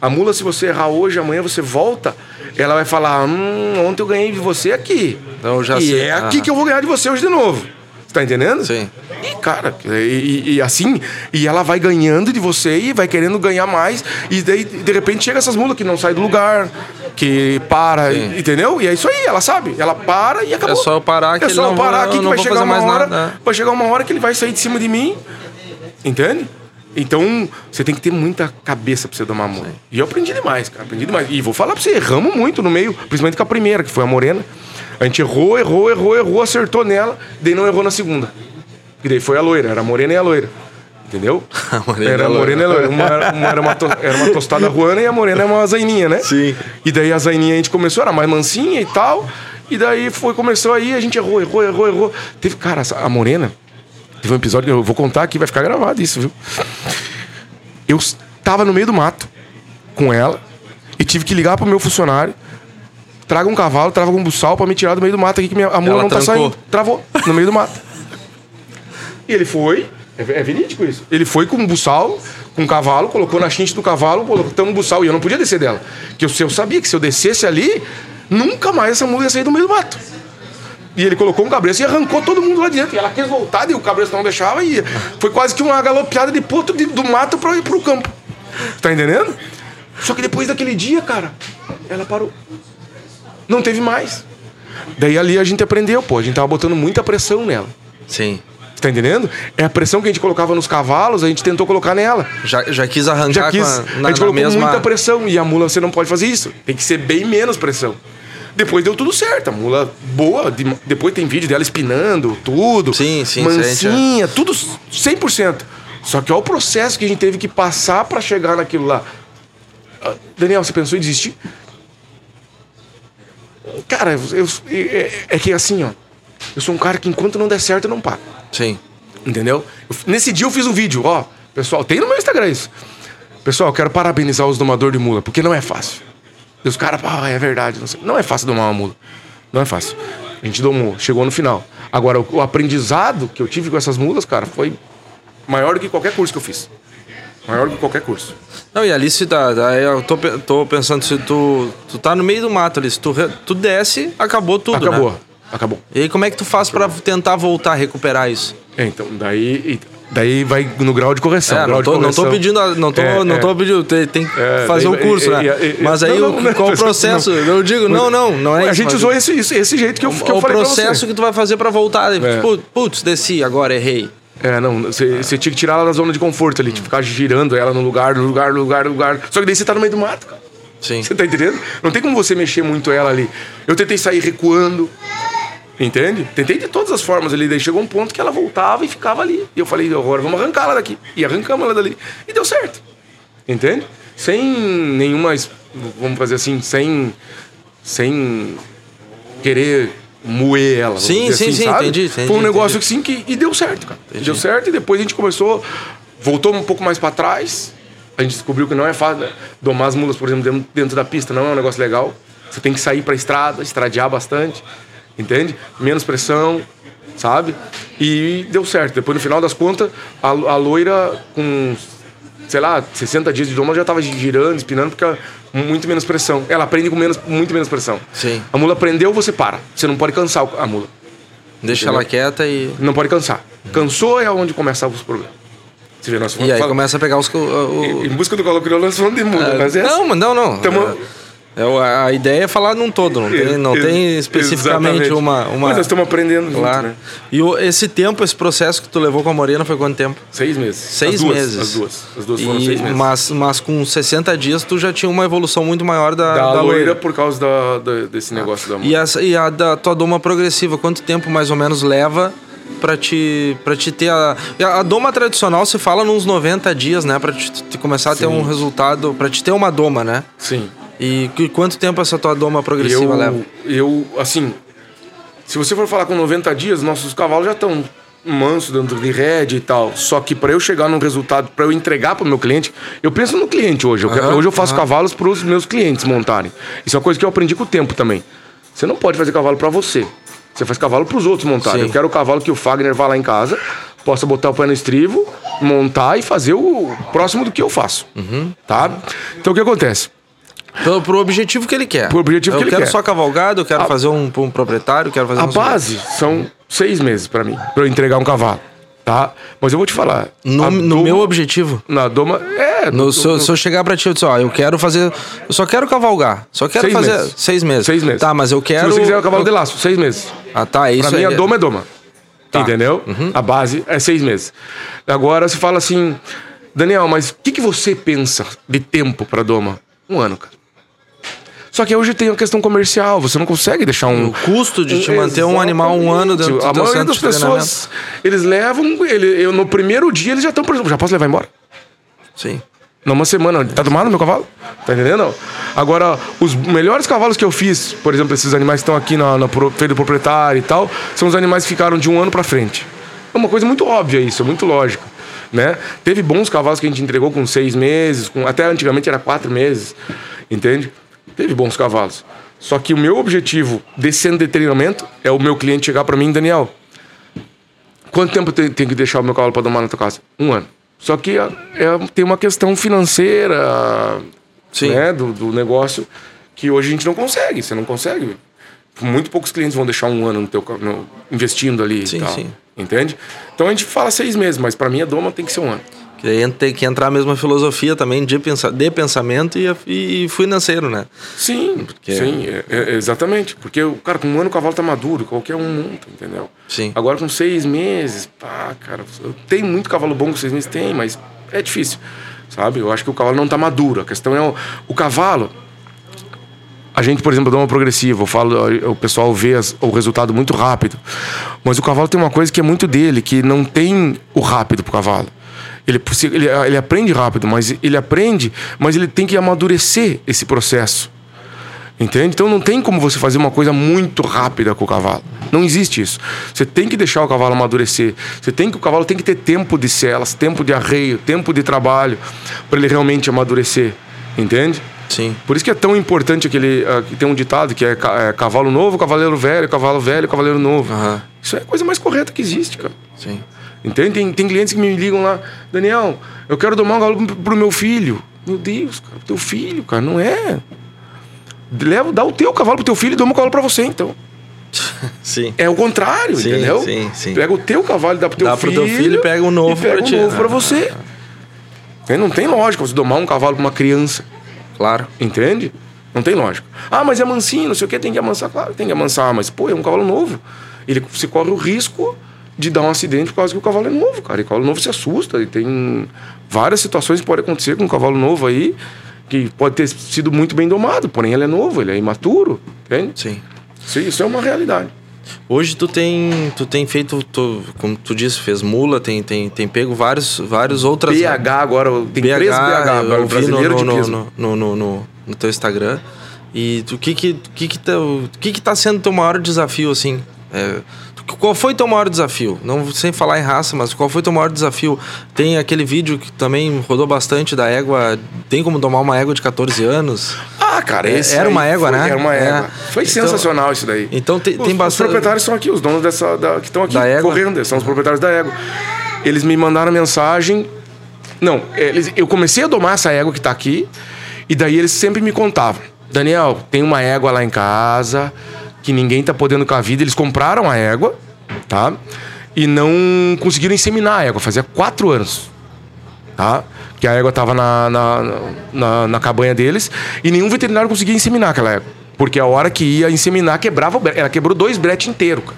A mula, se você errar hoje, amanhã você volta, ela vai falar: Hum, ontem eu ganhei de você aqui. Então já e sei. é aqui Aham. que eu vou ganhar de você hoje de novo. Você tá entendendo? Sim. E, cara, e, e- assim, e ela vai ganhando de você e vai querendo ganhar mais. E daí, de repente, chega essas mulas que não saem do lugar, que para, Sim. entendeu? E é isso aí, ela sabe. Ela para e acabou. É só eu parar que é só eu parar aqui que vai chegar uma hora. nada, é. Vai chegar uma hora que ele vai sair de cima de mim. Entende? Então, você tem que ter muita cabeça pra você domar mula. E eu aprendi demais, cara. Aprendi demais. E vou falar pra você, erramos muito no meio, principalmente com a primeira, que foi a morena. A gente errou, errou, errou, errou, acertou nela, daí não errou na segunda. E daí foi a loira, era a morena e a loira. Entendeu? A morena era a morena e a loira. Uma, era- uma era, uma to- era uma tostada ruana e a morena é uma zaininha, né? Sim. E daí a zaininha a gente começou, era mais mansinha e tal. E daí foi, começou aí, a gente errou, errou, errou, errou. Teve, cara, a morena, teve um episódio que eu vou contar aqui, vai ficar gravado isso, viu? Eu estava no meio do mato com ela e tive que ligar pro meu funcionário. Traga um cavalo, traga um buçal pra me tirar do meio do mato aqui, que minha, a mula Ela não tá trancou. saindo. Travou, no meio do mato. E ele foi, é, é verídico isso. Ele foi com um buçal, com um cavalo, colocou na chinte do cavalo, colocou um buçal, e eu não podia descer dela. Porque eu, eu sabia que se eu descesse ali, nunca mais essa mula ia sair do meio do mato. E ele colocou um cabresto e arrancou todo mundo lá dentro. E ela quis voltar, e o cabresto não deixava, e foi quase que uma galopeada de potro de- do mato pro, pro campo. Tá entendendo? Só que depois daquele dia, cara, ela parou. Não teve mais. Daí ali a gente aprendeu, pô, a gente tava botando muita pressão nela. Sim. Tá entendendo? É a pressão que a gente colocava nos cavalos, a gente tentou colocar nela. Já, já quis arrancar Já quis. com a, a, na, gente na colocou mesma... muita pressão. E a mula você não pode fazer isso. Tem que ser bem menos pressão. Depois deu tudo certo. A mula boa. de- depois tem vídeo dela espinando tudo. Sim, sim, a gente Mansinha, tudo 100%. Só que olha o processo que a gente teve que passar pra chegar naquilo lá. Ah, Daniel, você pensou em desistir? Cara, eu, é, é que assim, ó. Eu sou um cara que enquanto não der certo, eu não paro. Sim. Entendeu? Eu- nesse dia eu fiz um vídeo, ó. Pessoal, tem no meu Instagram isso. Pessoal, eu quero parabenizar os domadores de mula, porque não é fácil. E os caras, ah, é verdade. Não, não é fácil domar uma mula. Não é fácil. A gente domou, chegou no final. Agora, o, o aprendizado que eu tive com essas mulas, cara, foi maior do que qualquer curso que eu fiz. Maior do que qualquer curso. Não, e ali se tá, eu tô, tô pensando, se tu, tu tá no meio do mato ali, se tu, tu desce, acabou tudo, Acabou. né? Acabou. E aí como é que tu faz pra tentar voltar, recuperar isso? É, então, daí, daí vai no grau de correção. É, grau não tô, não tô pedindo, a- não tô, É, não é. tô pedindo, tem, tem que É, fazer um curso, né? Mas aí, não, o- não, não, qual o processo? Eu digo, não, não, não é A isso, gente mas usou esse, esse, jeito que eu, que eu o falei pra processo que tu vai fazer pra voltar. É. Tipo, putz, desci, agora errei. É, não, você você tinha que tirar ela da zona de conforto ali, tipo, ficar girando ela no lugar, no lugar, no lugar, no lugar. Só que daí você tá no meio do mato, cara. Sim. Você tá entendendo? Não tem como você mexer muito ela ali. Eu tentei sair recuando, entende? Tentei de todas as formas ali, daí chegou um ponto que ela voltava e ficava ali. E eu falei, agora vamos arrancar ela daqui. E arrancamos ela dali. E deu certo. Entende? Sem nenhuma, vamos fazer assim, sem, sem querer moer ela. Sim, sim, assim, sim, sabe? entendi, entendi, Foi um negócio entendi. assim que. E deu certo, cara. Deu certo e depois a gente começou. Voltou um pouco mais pra trás. A gente descobriu que não é fácil. né? Domar as mulas, por exemplo, dentro, dentro da pista não é um negócio legal. Você tem que sair pra estrada, estradear bastante. Entende? Menos pressão, sabe? E deu certo. Depois, no final das contas, a, a loira com sei lá, 60 dias de doma já tava girando, espinando, porque muito menos pressão. Ela aprende com menos, muito menos pressão. Sim. A mula aprendeu, você para. Você não pode cansar a mula. Deixa Entendeu? ela quieta e. Não pode cansar. Cansou é onde começam os problemas. Você vê, nós E aí fala- começa a pegar os. o- Em busca do colo crioulo, nós falamos de mula, É, mas é não, mas não, não. Tamo- É, o- a ideia é falar num todo, não tem, não tem especificamente exatamente. uma, uma. Mas nós estamos aprendendo junto, né? E o- esse tempo, esse processo que tu levou com a Morena foi quanto tempo? Seis meses. Seis As duas, meses. As duas. As duas foram E- seis meses. Mas, mas com 60 dias tu já tinha uma evolução muito maior da, da, da loira por causa da, da- desse negócio da E, essa, e a da tua doma progressiva, quanto tempo mais ou menos leva pra te, pra te ter a. A doma tradicional se fala nos 90 dias, né? Pra te, te começar a ter Sim. um resultado, pra te ter uma doma, né? Sim. E que- quanto tempo essa tua doma progressiva leva? eu, eu, assim, se você for falar com 90 dias, nossos cavalos já estão mansos dentro de rédea e tal. Só que para eu chegar num resultado, para eu entregar para o meu cliente, eu penso no cliente hoje. Eu quero- Aham, hoje eu faço aham. cavalos para os meus clientes montarem. Isso é uma coisa que eu aprendi com o tempo também. Você não pode fazer cavalo para você. Você faz cavalo para os outros montarem. Sim. Eu quero o cavalo que o Fagner vá lá em casa, possa botar o pé no estrivo, montar e fazer o próximo do que eu faço. Uhum. Tá? Então o que acontece? Pro, pro objetivo que ele quer. Pro objetivo eu que ele quero quer. só cavalgado, eu quero fazer um, um proprietário, quero fazer A base são seis meses pra mim, pra eu entregar um cavalo, tá? Mas eu vou te falar. No, a no doma- meu objetivo. Na doma. É, No, se, eu, se eu chegar pra ti e dizer, ó, eu quero fazer. Eu só quero cavalgar. Só quero Seis fazer. meses. Seis meses. Seis meses. Tá, mas eu quero. Se você quiser um cavalo eu- de laço, seis meses. Ah, tá. Isso Pra mim, a doma é doma. Tá. Entendeu? A base é seis meses. Agora se fala assim, Daniel, mas o que, que você pensa de tempo pra doma? Um ano, cara. Só que hoje tem a questão comercial, você não consegue deixar um. O custo de te manter um animal um ano dentro do A maioria das pessoas, eles levam, ele, eu, no primeiro dia eles já estão, por exemplo, já posso levar embora? Sim. Numa semana. Tá domado meu cavalo? Tá entendendo? Agora, os melhores cavalos que eu fiz, por exemplo, esses animais que estão aqui na, na feira do proprietário e tal, são os animais que ficaram de um ano pra frente. É uma coisa muito óbvia isso, é muito lógico. Né? Teve bons cavalos que a gente entregou com seis meses, com, até antigamente era quatro meses, entende? Teve bons cavalos. Só que o meu objetivo desse centro de treinamento é o meu cliente chegar pra mim, Daniel, Quanto tempo tem, tem que deixar o meu cavalo para domar na tua casa? Um ano. Só que é, é- tem uma questão financeira né, do, do negócio que hoje a gente não consegue. Você não consegue. Muito poucos clientes vão deixar um ano no teu, no- investindo ali Sim, e tal. sim. Entende? Então a gente fala seis meses, mas para mim a doma tem que ser um ano. Que aí tem que entrar a mesma filosofia também de, pensa, de pensamento e, e financeiro, né? Sim, sim, é- é- exatamente. Porque, o cara, com um ano o cavalo tá maduro, qualquer um monta, entendeu? Sim. Agora com seis meses, pá, cara, tem muito cavalo bom com seis meses? Tem, mas é difícil, sabe? Eu acho que o cavalo não tá maduro. A questão é o, o cavalo. A gente, por exemplo, dá uma progressiva, eu falo, o pessoal vê as- o resultado muito rápido. Mas o cavalo tem uma coisa que é muito dele, que não tem o rápido pro cavalo. Ele, ele, ele aprende rápido, mas ele aprende, mas ele tem que amadurecer esse processo. Entende? Então não tem como você fazer uma coisa muito rápida com o cavalo. Não existe isso. Você tem que deixar o cavalo amadurecer. Você tem que o cavalo tem que ter tempo de celas, tempo de arreio, tempo de trabalho para ele realmente amadurecer. Entende? Sim. Por isso que é tão importante aquele ah, que tem um ditado que é, é cavalo novo, cavaleiro velho, cavalo velho, cavaleiro novo. Aham. Isso é a coisa mais correta que existe, cara. Sim. Entende? Tem, tem clientes que me ligam lá, Daniel, eu quero domar um galo pro- pro meu filho. Meu Deus, cara, teu filho, cara, não é. Leva, dá o teu cavalo pro teu filho e doma o cavalo pra você, então. Sim. É o contrário, Sim, entendeu? sim, sim. Pega o teu cavalo e dá pro teu Dá pro filho. teu filho e pega um novo e pega pra um novo pra Ah, você. Aí Não tem lógica você domar um cavalo pra uma criança. Claro. Entende? Não tem lógica. Ah, mas é mansinho, não sei o que, tem que amansar. Claro, tem que amansar, mas, pô, é um cavalo novo. Ele, você corre o risco de dar um acidente por causa que o cavalo é novo, cara. E o cavalo novo se assusta. E tem várias situações que podem acontecer com um cavalo novo aí, que pode ter sido muito bem domado, porém ele é novo, ele é imaturo, entende? Sim. Isso, isso é uma realidade. Hoje tu tem, tu tem feito, tu, como tu disse, fez mula, tem, tem, tem pego vários, vários outras. BH agora, tem três BH agora, eu vi brasileiro no, de no, peso. no, no, no, no, no teu Instagram. E o que que, que, que, tá, o que que tá sendo teu maior desafio, assim? É, qual foi teu maior desafio? Não sem falar em raça, mas qual foi teu maior desafio? Tem aquele vídeo que também rodou bastante da égua. Tem como domar uma égua de 14 anos? Ah, cara, É, esse era uma égua, foi- né? Era uma É. égua. Foi Então- sensacional isso daí. Então tem, Os, tem os bastante. proprietários são aqui, os donos dessa, da- que estão aqui Da égua? correndo, são os proprietários da égua. Eles me mandaram mensagem. Não, eles, eu comecei a domar essa égua que tá aqui, e daí eles sempre me contavam: Daniel, tem uma égua lá em casa que ninguém tá podendo com a vida. Eles compraram a égua, tá? E não conseguiram inseminar a égua, fazia quatro anos, tá? que a égua tava na, na, na, na cabanha deles, e nenhum veterinário conseguia inseminar aquela égua. Porque a hora que ia inseminar, quebrava. Ela quebrou dois bretes inteiros, cara.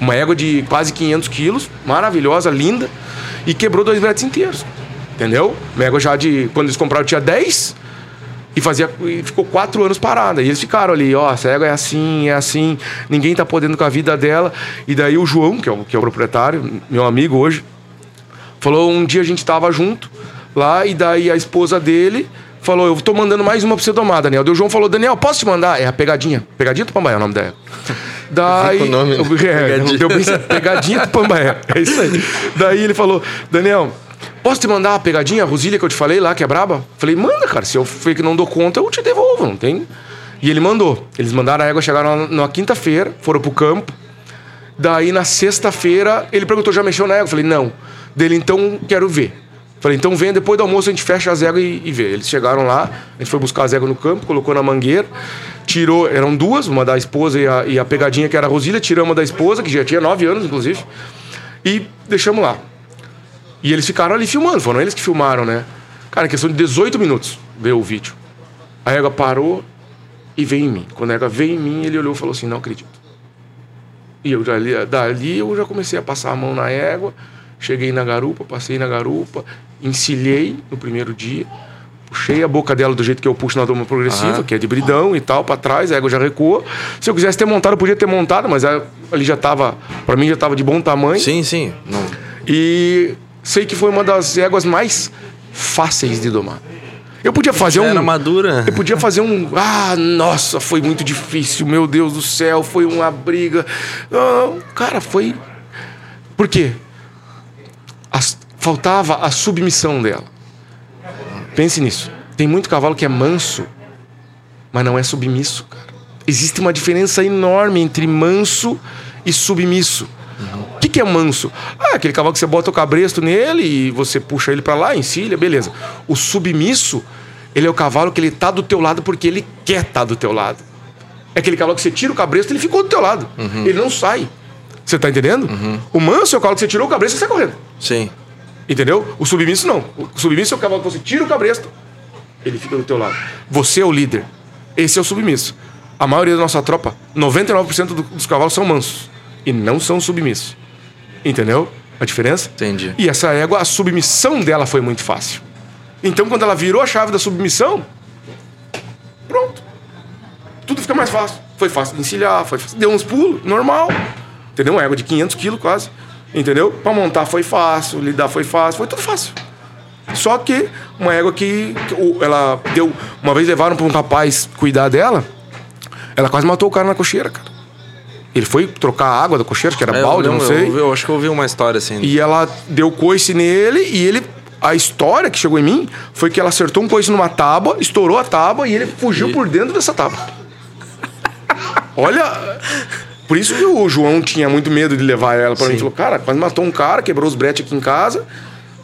Uma égua de quase 500 quilos, maravilhosa, linda, e quebrou dois bretes inteiros. Entendeu? Uma égua já de. Quando eles compraram, tinha 10 e fazia e ficou quatro anos parada. E eles ficaram ali, ó, essa égua é assim, é assim, ninguém tá podendo com a vida dela. E daí o João, que é o, que é o proprietário, meu amigo hoje, falou: um dia a gente tava junto lá, e daí a esposa dele falou: Eu tô mandando mais uma pra você tomar, Daniel. Daí o João falou: Daniel, posso te mandar? É a pegadinha. Pegadinha do Pambaé é o nome dela. Daí. o nome. É, pegadinha. Deu bem, pegadinha do Pambaé. É isso aí. Daí ele falou: Daniel, posso te mandar a pegadinha, a Rosília que eu te falei lá, que é braba? Falei: Manda, cara. Se eu que não dou conta, eu te devolvo. Não tem. E ele mandou. Eles mandaram a égua, chegaram na, quinta-feira, foram pro campo. Daí na sexta-feira, ele perguntou: Já mexeu na égua? Falei: Não. Dele, então quero ver. Falei, então venha depois do almoço, a gente fecha as éguas e, e vê. Eles chegaram lá, a gente foi buscar as éguas no campo, colocou na mangueira, tirou, eram duas, uma da esposa e a, e a pegadinha que era a Rosília, tiramos da esposa, que já tinha nove anos, inclusive, e deixamos lá. E eles ficaram ali filmando, foram eles que filmaram, né? Cara, em questão de 18 minutos, veio o vídeo. A égua parou e veio em mim. Quando a égua veio em mim, ele olhou e falou assim, não acredito. E eu dali, dali eu já comecei a passar a mão na égua, cheguei na garupa, passei na garupa, encilhei no primeiro dia, puxei a boca dela do jeito que eu puxo na doma progressiva, que é de bridão e tal, para trás, a égua já recuou. Se eu quisesse ter montado, eu podia ter montado, mas ali já tava, para mim já tava de bom tamanho. Sim, sim. Não. E sei que foi uma das éguas mais fáceis de domar. Eu podia fazer Já um. era madura. Eu podia fazer um. Ah, nossa, foi muito difícil, meu Deus do céu, foi uma briga. Ah, cara, foi. Por quê? As- faltava a submissão dela. Pense nisso. Tem muito cavalo que é manso, mas não é submisso, cara. Existe uma diferença enorme entre manso e submisso. O que, que é manso? Ah, aquele cavalo que você bota o cabresto nele e você puxa ele para lá, encilha, beleza. O submisso, ele é o cavalo que ele tá do teu lado porque ele quer estar tá do teu lado. É aquele cavalo que você tira o cabresto, ele ficou do teu lado. Ele não sai. Você tá entendendo? O manso é o cavalo que você tirou o cabresto e sai correndo. Sim. Entendeu? O submisso não. O submisso é o cavalo que você tira o cabresto, ele fica do teu lado. Você é o líder. Esse é o submisso. A maioria da nossa tropa, 99% do- dos cavalos são mansos e não são submissos. Entendeu? A diferença? Entendi. E essa égua, a submissão dela foi muito fácil. Então, quando ela virou a chave da submissão, pronto. Tudo fica mais fácil. Foi fácil de encilhar, foi fácil. Deu uns pulos, normal. Entendeu? Uma égua de 500 quilos quase. Entendeu? Pra montar foi fácil, lidar foi fácil, foi tudo fácil. Só que uma égua que, que ela deu. Uma vez levaram pra um rapaz cuidar dela, ela quase matou o cara na cocheira, cara. Ele foi trocar a água da cocheira, que era É, balde, não sei. Eu, eu acho que eu ouvi uma história assim. E ela deu coice nele e ele. A história que chegou em mim foi que ela acertou um coice numa tábua, estourou a tábua e ele fugiu por dentro dessa tábua. Olha. Por isso que o João tinha muito medo de levar ela pra mim. Ele falou, cara, quase matou um cara, quebrou os bretes aqui em casa.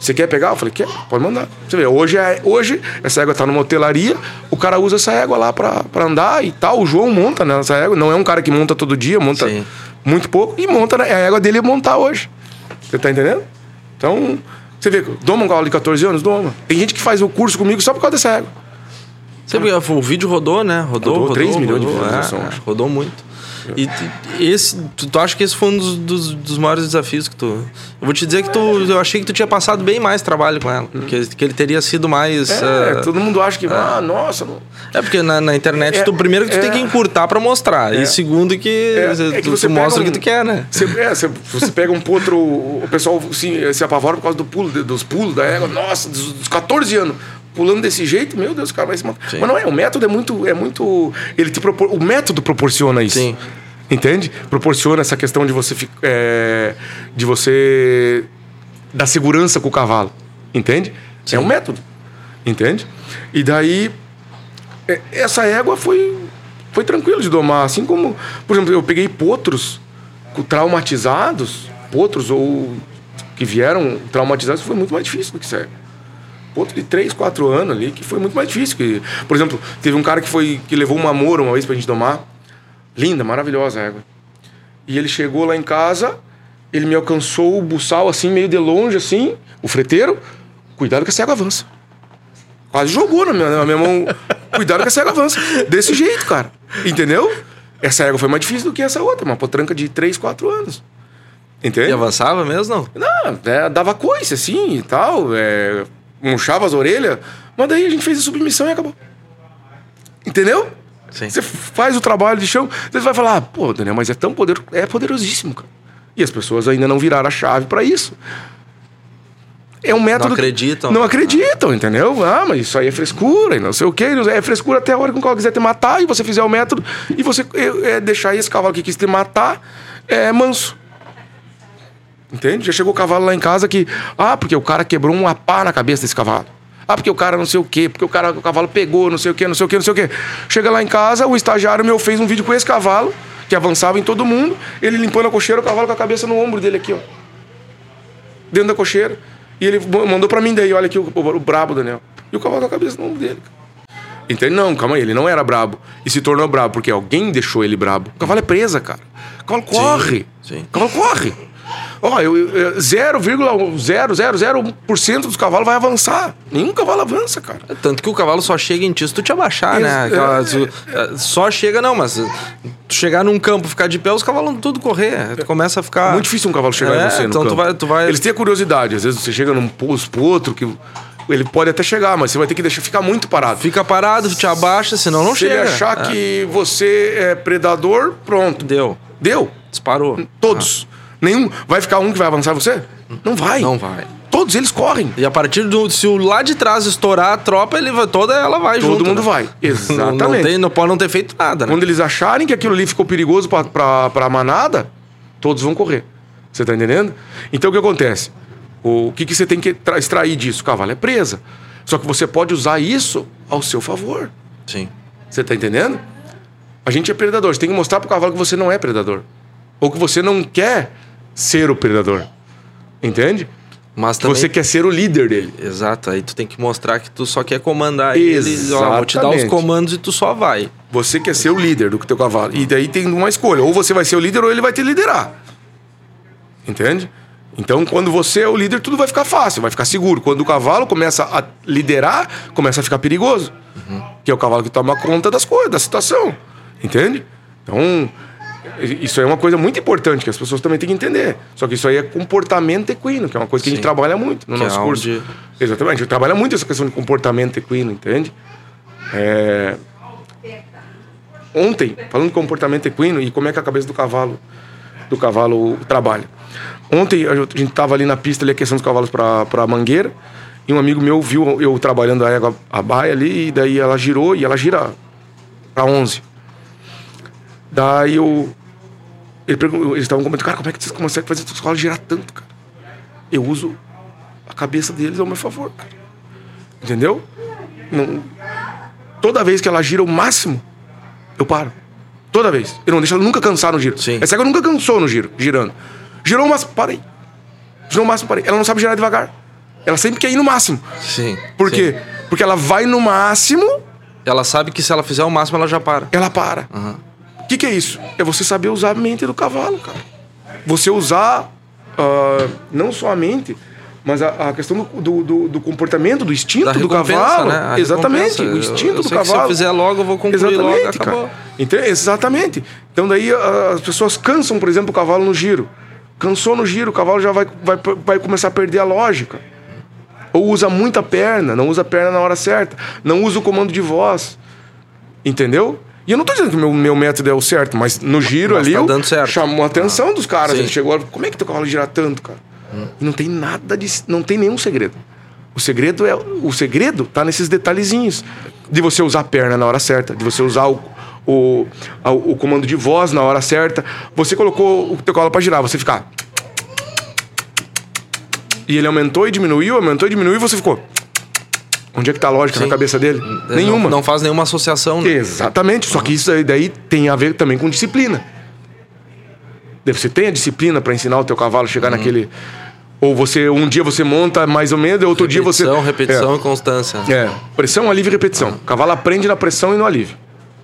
Você quer pegar? Eu falei, quer, pode mandar. Você vê, hoje, é, hoje essa égua tá numa hotelaria, o cara usa essa égua lá pra andar e tal. O João monta nessa égua. Não é um cara que monta todo dia, monta Sim. muito pouco e monta, né? a égua dele é montar hoje. Você tá entendendo? Então, você vê, doma um cavalo de 14 anos? Doma. Tem gente que faz o curso comigo só por causa dessa égua. Sabe, o vídeo rodou, né? Rodou, Rodou rodou. 3 milhões de rodou, visualizações, é, acho. rodou muito. E esse, tu, tu acha que esse foi um dos, dos, dos maiores desafios que tu. Eu vou te dizer que tu. Eu achei que tu tinha passado bem mais trabalho com ela. Que, que ele teria sido mais. É, ah, todo mundo acha que, ah, nossa. É porque na, na internet, É, tu, primeiro que tu é. tem que encurtar pra mostrar. É. E segundo que, É, tu, é que tu você mostra pega o que um- tu quer, né? Você, é, você, você pega um potro, o pessoal se, se apavora por causa do pulo, dos pulos da égua. Nossa, dos, dos 14 anos. Pulando desse jeito, meu Deus, o cara vai se matar. Sim. Mas não é, o método é muito. É muito ele te propor, o método proporciona isso. Sim. Entende? Proporciona essa questão de você. é, de você. dar segurança com o cavalo. Entende? É um método. Entende? E daí. é, essa égua foi, foi tranquilo de domar. Assim como, por exemplo, eu peguei potros traumatizados, potros ou que vieram traumatizados, foi muito mais difícil do que isso Potro de 3, 4 anos ali, que foi muito mais difícil. Que, por exemplo, teve um cara que foi que levou uma moura uma vez pra gente domar. Linda, maravilhosa a égua. E ele chegou lá em casa, ele me alcançou o buçal assim, meio de longe, assim, o freteiro, cuidado que a cego avança. Quase jogou na minha, na minha mão. cuidado que a cego avança. Desse jeito, cara. Entendeu? Essa égua foi mais difícil do que essa outra, uma potranca de 3, 4 anos. Entende? E avançava mesmo, não? Não, é, dava coice assim e tal, é, murchava as orelhas, mas daí a gente fez a submissão e acabou. Entendeu? Sim. Você faz o trabalho de chão, você vai falar, ah, pô, Daniel, mas é tão poderoso, é poderosíssimo, cara. E as pessoas ainda não viraram a chave para isso. É um método. Não acreditam. Não acreditam, entendeu? Ah, mas isso aí é frescura e não sei o quê. É frescura até a hora que um cavalo quiser te matar e você fizer o método e você é, é, deixar esse cavalo que quis te matar é, manso. Entende? Já chegou o cavalo lá em casa que. Ah, porque o cara quebrou uma pá na cabeça desse cavalo. Ah, porque o cara não sei o quê, porque o cara o cavalo pegou, não sei o quê, não sei o quê, não sei o quê. Chega lá em casa, o estagiário meu fez um vídeo com esse cavalo, que avançava em todo mundo, ele limpando a cocheira, o cavalo com a cabeça no ombro dele aqui, ó. Dentro da cocheira. E ele mandou pra mim daí, olha aqui o, o, o brabo, Daniel. E o cavalo com a cabeça no ombro dele. Entende? Não, calma aí, ele não era brabo. E se tornou brabo porque alguém deixou ele brabo. O cavalo é presa, cara. O cavalo corre. Sim, sim. O cavalo corre. Ó, eu, eu, 0,000% dos cavalos vai avançar. Nenhum cavalo avança, cara. Tanto que o cavalo só chega em ti se tu te abaixar, Ex- né? Aquela- tu- é, só chega, não, mas tu chegar num campo, ficar de pé, os cavalos tudo correr. Tu começa a ficar. É muito difícil um cavalo chegar É, em você no então tu campo. vai- tu vai- Eles têm a curiosidade. Às vezes você chega num posto pro outro, que ele pode até chegar, mas você vai ter que deixar ficar muito parado. Fica parado, tu te abaixa, senão não Se chega. ele achar É. que você é predador, pronto. Deu. Deu. Disparou. Todos. Nenhum. Vai ficar um que vai avançar você? Não vai. Não vai. Todos eles correm. E a partir do. Se o lá de trás estourar a tropa, ele vai, toda ela vai Todo junto. mundo né? vai. Não, Exatamente. não, tem, não pode não ter feito nada, né? Quando eles acharem que aquilo ali ficou perigoso pra, pra, pra manada, todos vão correr. Você tá entendendo? Então o que acontece? O que, que você tem que tra- extrair disso? O cavalo é presa. Só que você pode usar isso ao seu favor. Sim. Você tá entendendo? A gente é predador. Você tem que mostrar pro cavalo que você não é predador. Ou que você não quer ser o predador. Entende? Mas também. Você quer ser o líder dele. Exato, aí tu tem que mostrar que tu só quer comandar eles. Ó, vou te dar os comandos e tu só vai. Você quer ser o líder do teu cavalo. E daí tem uma escolha. Ou você vai ser o líder ou ele vai te liderar. Entende? Então, quando você é o líder, tudo vai ficar fácil, vai ficar seguro. Quando o cavalo começa a liderar, começa a ficar perigoso. Que é o cavalo que toma conta das coisas, da situação. Entende? Então, isso aí é uma coisa muito importante que as pessoas também têm que entender. Só que isso aí é comportamento equino, que é uma coisa que a gente Sim. trabalha muito no Que é nosso curso. onde- Exatamente, a gente trabalha muito essa questão de comportamento equino, entende? É... Ontem, falando de comportamento equino e como é que a cabeça do cavalo do cavalo trabalha. Ontem a gente estava ali na pista ali a questão dos cavalos para mangueira e um amigo meu viu eu trabalhando a égua a baia ali e daí ela girou e ela gira para 11. Daí eu ele pergun- eles estavam comentando, cara, como é que vocês conseguem fazer os cavalos girar tanto, cara? Eu uso a cabeça deles ao meu favor, cara. Entendeu? Não- toda vez que ela gira o máximo, eu paro. Toda vez. Eu não deixo ela nunca cansar no giro. Sim. Essa égua nunca cansou no giro, girando. Girou o máximo, parei. Girou o máximo, parei. Ela não sabe girar devagar. Ela sempre quer ir no máximo. Sim. Por sim. quê? Porque ela vai no máximo, Ela sabe que se ela fizer o máximo, ela já para. ela para. O que, que é isso? É você saber usar a mente do cavalo, cara. Você usar ah, não só a mente, mas a, a questão do, do, do- do comportamento, do instinto do cavalo. né? Exatamente, o Eu- instinto eu do sei que se eu cavalo. fizer logo, eu vou concluir logo, acabou. cara. Então, exatamente. Então daí ah, as pessoas cansam, por exemplo, o cavalo no giro. Cansou no giro, o cavalo já vai, vai, vai começar a perder a lógica. Ou usa muita perna, não usa a perna na hora certa, não usa o comando de voz. Entendeu? E eu não tô dizendo que o meu, meu método é o certo, mas no giro Mas ali tá dando certo. chamou a atenção dos caras. Sim. Ele chegou, como é que teu cavalo gira tanto, cara? E não tem nada de. não tem nenhum segredo. O segredo é. O segredo tá nesses detalhezinhos. De você usar a perna na hora certa, de você usar o, o, a- o comando de voz na hora certa. Você colocou o teu cavalo pra girar, você ficar. E ele aumentou e diminuiu, aumentou e diminuiu e você ficou. Onde é que tá a lógica Sim. na cabeça dele? Não- Nenhuma. Não, faz nenhuma associação. né? Exatamente. Só que isso aí daí tem a ver também com disciplina. Você tem a disciplina para ensinar o teu cavalo a chegar Uhum. naquele. Ou você um dia você monta mais ou menos, e outro dia você. Repetição, repetição e constância. É. é. Pressão, alívio e repetição. O cavalo aprende na pressão e no alívio.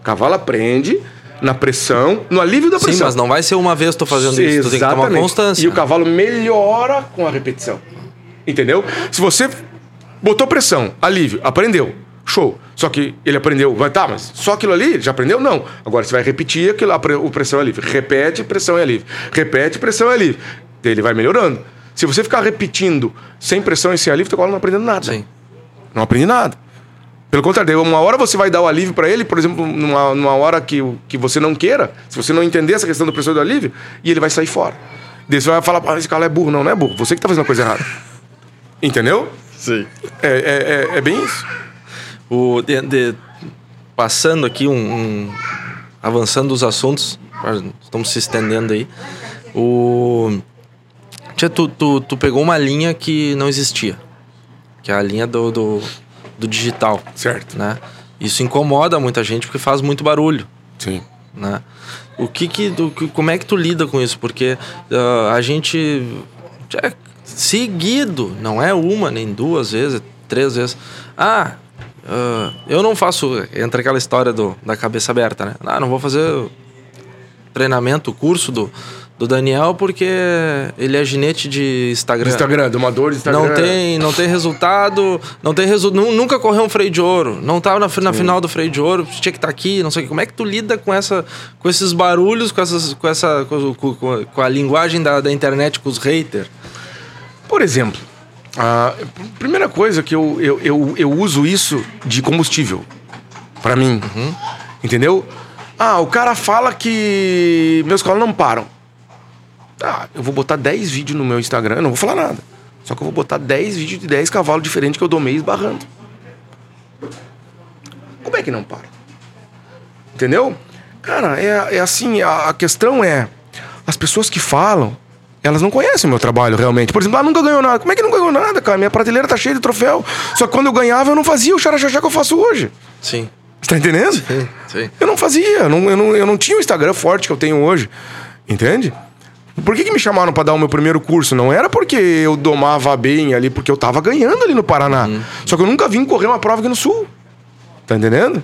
Cavalo aprende na pressão, no alívio da Sim, pressão. mas não vai ser uma vez tu fazendo isso. Tu tem que constância. E o cavalo melhora com a repetição. Entendeu? Se você Botou pressão, alívio, aprendeu. Show. Só que ele aprendeu, vai tá, mas só aquilo ali já aprendeu? Não. Agora você vai repetir aquilo, a o pressão e alívio. Repete, pressão e alívio. Repete, pressão e alívio. Daí Ele vai melhorando. Se você ficar repetindo sem pressão e sem alívio, colo não aprendendo nada. Sim. Não aprende nada. Pelo contrário, uma hora você vai dar o alívio para ele, por exemplo, numa, numa hora que, que você não queira, se você não entender essa questão do pressão e do alívio, e ele vai sair fora. Daí você vai falar, ah, esse cara é burro. Não, não é burro. Você que tá fazendo a coisa errada. Entendeu? Sim. É, é, é, é bem isso. O, de- de- passando aqui um, um- avançando os assuntos, estamos se estendendo aí. O Tia, tu, tu, tu pegou uma linha que não existia, que é a linha do, do, do digital, Certo. né? Isso incomoda muita gente porque faz muito barulho, Sim. né? O que que, do, que- como é que tu lida com isso? Porque ah, a gente é seguido, não é uma nem duas vezes, três vezes. Ah, ah, eu não faço. Entra aquela história do, da cabeça aberta, né? Ah, não vou fazer treinamento, curso do, do Daniel porque ele é ginete de Instagram. Instagram, domador de Instagram. Não tem, não tem resultado, não tem resu nu- nunca correu um freio de ouro, não tava na, fi- na final do freio de ouro, tinha que estar aqui, não sei. Como é que tu lida com essa com esses barulhos, com essas com essa com, com- com- com a linguagem da, da internet com os haters? Por exemplo, a primeira coisa que eu, eu, eu, eu uso isso de combustível. Pra mim. Entendeu? Ah, o cara fala que meus colos não param. Ah, eu vou botar 10 vídeos no meu Instagram, não vou falar nada. Só que eu vou botar 10 vídeos de 10 cavalos diferentes que eu dou meio esbarrando. Como é que não para? Entendeu? Cara, é, é assim, a, a questão é, as pessoas que falam, elas não conhecem o meu trabalho realmente. Por exemplo, ah, nunca ganhou nada. Como é que não ganhou nada, cara? Minha prateleira tá cheia de troféu. Só que quando eu ganhava, eu não fazia o xaraxaxá que eu faço hoje. Sim. Você tá entendendo? Sim, sim. Eu não fazia, eu não, eu, não, eu não tinha o Instagram forte que eu tenho hoje. Entende? Por que, que me chamaram pra dar o meu primeiro curso? Não era porque eu domava bem ali, porque eu tava ganhando ali no Paraná. Só que eu nunca vim correr uma prova aqui no Sul. Tá entendendo?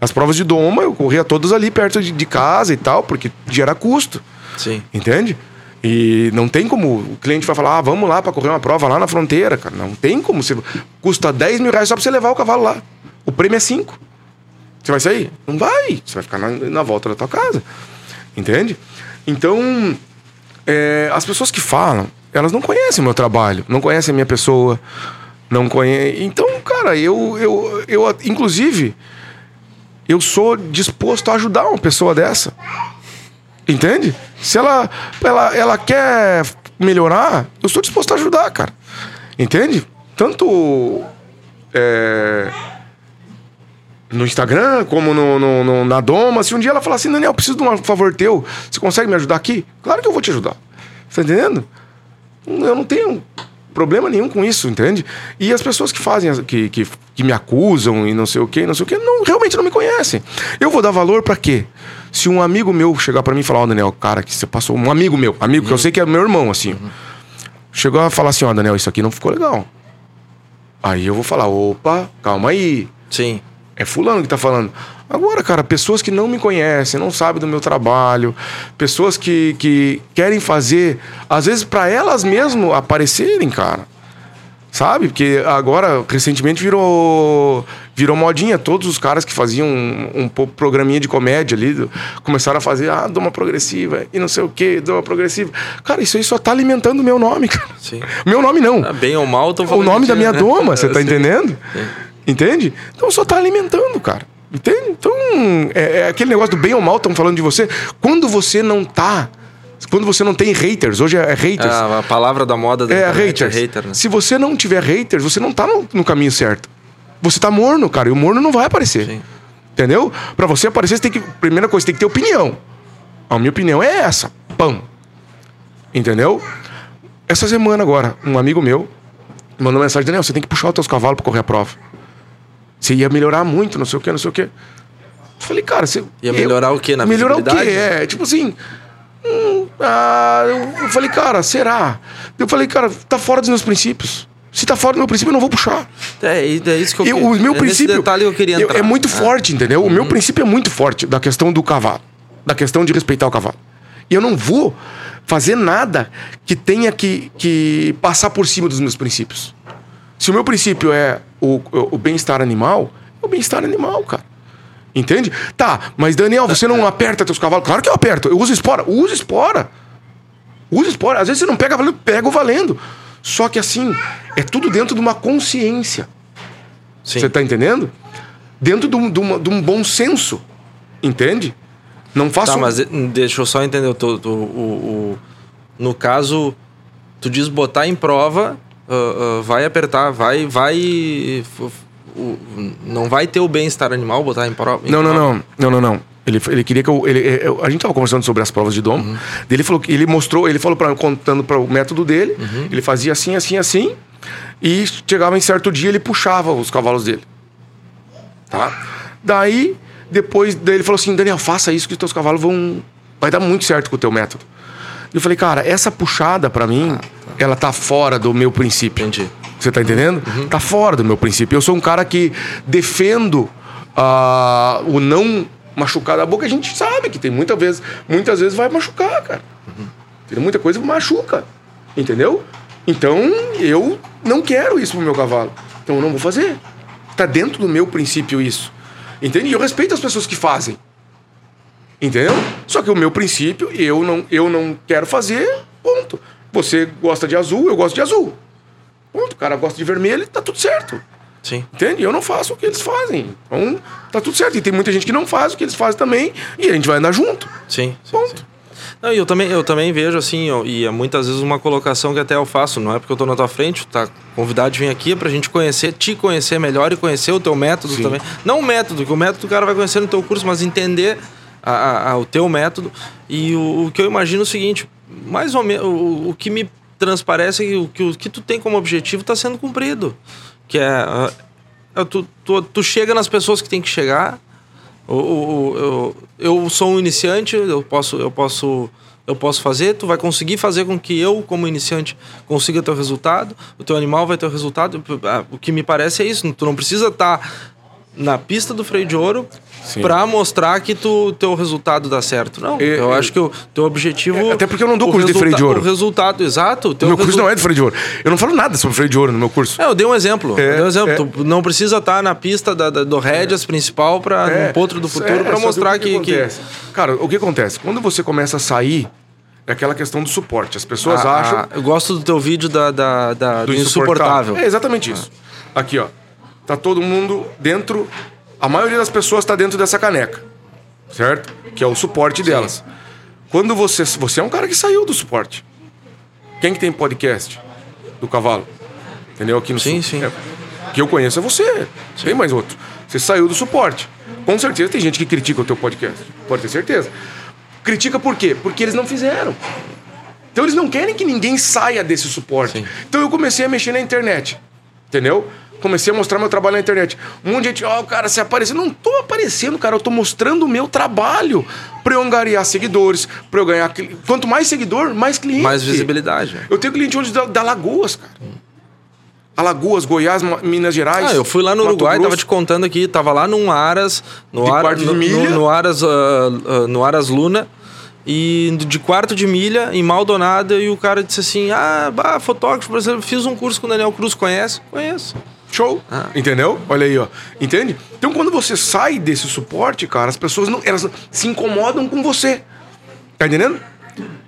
As provas de doma eu corria todas ali perto de, de casa e tal, porque gera custo. Sim. Entende? E não tem como o cliente vai falar, ah, vamos lá pra correr uma prova lá na fronteira, cara. Não tem como. Você, custa 10 mil reais só pra você levar o cavalo lá. O prêmio é 5. Você vai sair? Não vai. Você vai ficar na, na volta da tua casa. Entende? Então, é, as pessoas que falam, elas não conhecem o meu trabalho, não conhecem a minha pessoa, não conhecem. Então, cara, eu, eu, eu, inclusive, eu sou disposto a ajudar uma pessoa dessa. Entende? Se ela, ela, ela quer melhorar, eu sou disposto a ajudar, cara. Entende? Tanto é, no Instagram, como no, no- no- na Doma. Se um dia ela falar assim, Daniel, preciso de um favor teu, você consegue me ajudar aqui? Claro que eu vou te ajudar. Tá entendendo? Eu não tenho problema nenhum com isso, entende? E as pessoas que fazem, que, que, que me acusam e não sei o que, não sei o que, não, realmente não me conhecem. Eu vou dar valor pra quê? Se um amigo meu chegar pra mim e falar, ó, Daniel, cara, que você passou, um amigo meu, amigo que eu sei que é meu irmão, assim, chegou a falar assim, ó, Daniel, isso aqui não ficou legal. Aí eu vou falar, opa, calma aí. Sim. É fulano que tá falando. Agora, cara, pessoas que não me conhecem, não sabem do meu trabalho, pessoas que, que querem fazer, às vezes, para elas mesmo aparecerem, cara. Sabe? Porque agora, recentemente, virou virou modinha. Todos os caras que faziam um, um programinha de comédia ali começaram a fazer, ah, doma progressiva e não sei o que, doma progressiva. Cara, isso aí só tá alimentando o meu nome, cara. Sim. Meu nome não. Ah, bem ou mal, tô o falando nome de- da minha né? doma, você tá Sim. entendendo? Entende? Então só tá alimentando, cara. Entende? Então, é, é aquele negócio do bem ou mal, estão falando de você. Quando você não tá. Quando você não tem haters, hoje é haters. Ah, a palavra da moda da é internet haters. é hater, né? Se você não tiver haters, você não tá no, no caminho certo. Você tá morno, cara, e o morno não vai aparecer. Sim. Entendeu? Pra você aparecer, você tem que. Primeira coisa, você tem que ter opinião. A minha opinião é essa. Pão. Entendeu? Essa semana agora, um amigo meu mandou mensagem: Daniel, você tem que puxar os teus cavalos pra correr a prova. Você ia melhorar muito, não sei o que, não sei o que. Eu falei, cara, você. Ia melhorar o quê? Na Melhorar o quê? É, tipo assim. hum, ah, eu eu falei, cara, será? Eu falei, cara, tá fora dos meus princípios. Se tá fora do meu princípio, eu não vou puxar. É, é isso que eu, Eu- o meu é princípio detalhe que eu queria eu- entrar. é muito Ah, forte, entendeu? O meu princípio é muito forte da questão do cavalo, da questão de respeitar o cavalo. E eu não vou fazer nada que tenha que, que passar por cima dos meus princípios. Se o meu princípio é o, o, bem-estar animal, é o bem-estar animal, cara. Entende? Tá, mas Daniel, você não aperta teus cavalos? Claro que eu aperto. Eu uso espora. Usa espora. Usa espora. Às vezes você não pega valendo, pega o valendo. Só que assim, é tudo dentro de uma consciência. Sim. Você tá entendendo? Dentro de um, de uma- de um bom senso. Entende? Não faço. Tá, mas deixa eu só entender. o, o- no caso, tu diz botar em prova, ah, ah, vai apertar, vai. vai o- não vai ter o bem-estar animal botar em prova. em Não, não, prova. não. Não, não, não. Ele, ele queria que eu. Ele, eu- a gente tava conversando sobre as provas de dom. Uhum. Ele falou que ele mostrou, ele falou para contando para o método dele. Uhum. Ele fazia assim, assim, assim. E chegava em certo dia ele puxava os cavalos dele. Tá? Daí, depois daí ele falou assim: Daniel, faça isso que os teus cavalos vão. Vai dar muito certo com o teu método. Eu falei, cara, essa puxada pra mim, ela tá fora do meu princípio. Entendi. Você tá entendendo? Tá fora do meu princípio. Eu sou um cara que defendo ah, o não machucar da boca. A gente sabe que tem muitas vezes, muitas vezes vai machucar, cara. Tem muita coisa que machuca. Entendeu? Então eu não quero isso pro meu cavalo. Então eu não vou fazer. Tá dentro do meu princípio isso. Entende? E eu respeito as pessoas que fazem. Entendeu? Só que o meu princípio, eu não, eu não quero fazer, ponto. Você gosta de azul, eu gosto de azul. Ponto. O cara gosta de vermelho, tá tudo certo. Sim. Entende? Eu não faço o que eles fazem. Então, tá tudo certo. E tem muita gente que não faz o que eles fazem também, e a gente vai andar junto. Sim. sim, Ponto. sim. Não, e eu também, eu também vejo assim, eu- e é muitas vezes uma colocação que até eu faço, não é porque eu tô na tua frente, tá convidado de vir aqui é pra gente conhecer, te conhecer melhor e conhecer o teu método Sim. também. Não o método, que o método o cara vai conhecer no teu curso, mas entender a- a- a- o teu método. E o, o que eu imagino é o seguinte, mais ou menos, o, o que me transparece é que o, que o que tu tem como objetivo tá sendo cumprido. Que é, ah, é tu, tu, tu chega nas pessoas que tem que chegar, o- eu, eu sou um iniciante, eu posso, eu posso, eu posso fazer. Tu vai conseguir fazer com que eu, como iniciante, consiga ter o resultado. O teu animal vai ter o resultado. O que me parece é isso. Tu não precisa estar na pista do freio de ouro para mostrar que tu teu resultado dá certo. Não, E- eu e- acho que o teu objetivo. É, até porque eu não dou curso de freio de ouro. O resultado, exato. O meu curso não é de freio de ouro. Eu não falo nada sobre freio de ouro no meu curso. é, eu dei um exemplo. É, eu dei um exemplo. é. Tu não precisa estar na pista da, da- do Rédeas principal para É, no potro do futuro é, para só que mostrar que, que, acontece? Cara, o que acontece? Quando você começa a sair, é aquela questão do suporte. As pessoas Ah, acham. ah, eu gosto do teu vídeo da, da, da- do, insuportável. É exatamente isso. Aqui, ó. Tá todo mundo dentro. A maioria das pessoas tá dentro dessa caneca. Certo? Que é o suporte delas. Quando você. Você é um cara que saiu do suporte. Quem que tem podcast do cavalo? Entendeu? Aqui no Sim, sim. é, que eu conheço é você. Tem mais outro. Você saiu do suporte. Com certeza tem gente que critica o teu podcast. Pode ter certeza. Critica por quê? Porque eles não fizeram. Então eles não querem que ninguém saia desse suporte. Sim. Então eu comecei a mexer na internet. Entendeu? Comecei a mostrar meu trabalho na internet. Um monte de gente, ó, cara, você apareceu. Não tô aparecendo, cara. Eu tô mostrando o meu trabalho pra eu angariar seguidores, pra eu ganhar. Quanto mais seguidor, mais cliente. Mais visibilidade. Eu tenho cliente hoje da, da Lagoas, cara. Alagoas, Goiás, Minas Gerais. Ah, eu fui lá no Mato Uruguai, tava Grosso. te contando aqui, tava lá num Aras, no, de no, no, no Aras, ah, ah, no Aras Luna, e de quarto de milha, em Maldonado, e o cara disse assim, ah, bah, fotógrafo, por exemplo, fiz um curso com o Daniel Cruz, conhece? Conheço. Show. Ah. Entendeu? Olha aí, ó. Entende? Então, quando você sai desse suporte, cara, as pessoas não, elas se incomodam com você. Tá entendendo?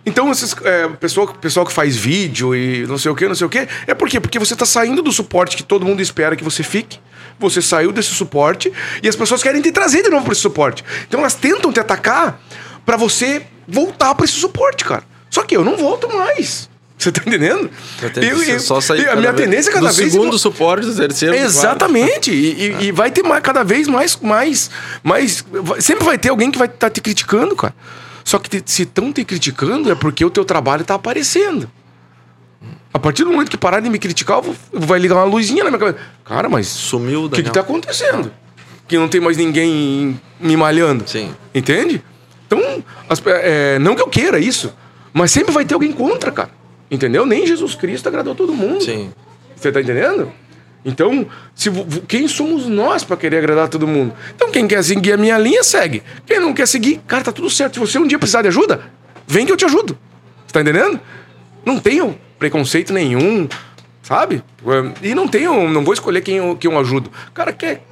Então, esses, é, pessoal, pessoal que faz vídeo e não sei o que, não sei o que, é por quê? Porque você tá saindo do suporte que todo mundo espera que você fique. Você saiu desse suporte e as pessoas querem te trazer de novo pra esse suporte. Então, elas tentam te atacar pra você voltar pra esse suporte, cara. Só que eu não volto mais. Você tá entendendo? Você só sair a minha vez- tendo cada do vez segundo suporte, do terceiro. Exatamente. E, e- e vai ter mais, cada vez mais, mais, mais. Sempre vai ter alguém que vai estar te criticando, cara. Só que te- se estão te criticando é porque o teu trabalho tá aparecendo. A partir do momento que parar de me criticar, eu vou- vai ligar uma luzinha na minha cabeça. Cara, mas Sumiu o o que, que tá acontecendo? Que não tem mais ninguém me malhando. Sim. Entende? Então, as é, não que eu queira isso, mas sempre vai ter alguém contra, cara. Entendeu? Nem Jesus Cristo agradou todo mundo. Sim. Você tá entendendo? Então, se, quem somos nós pra querer agradar todo mundo? Então, quem quer seguir a minha linha, segue. Quem não quer seguir, cara, tá tudo certo. Se você um dia precisar de ajuda, vem que eu te ajudo. Você tá entendendo? Não tenho preconceito nenhum. Sabe? E não tenho, não vou escolher quem eu, quem eu ajudo. O cara quer.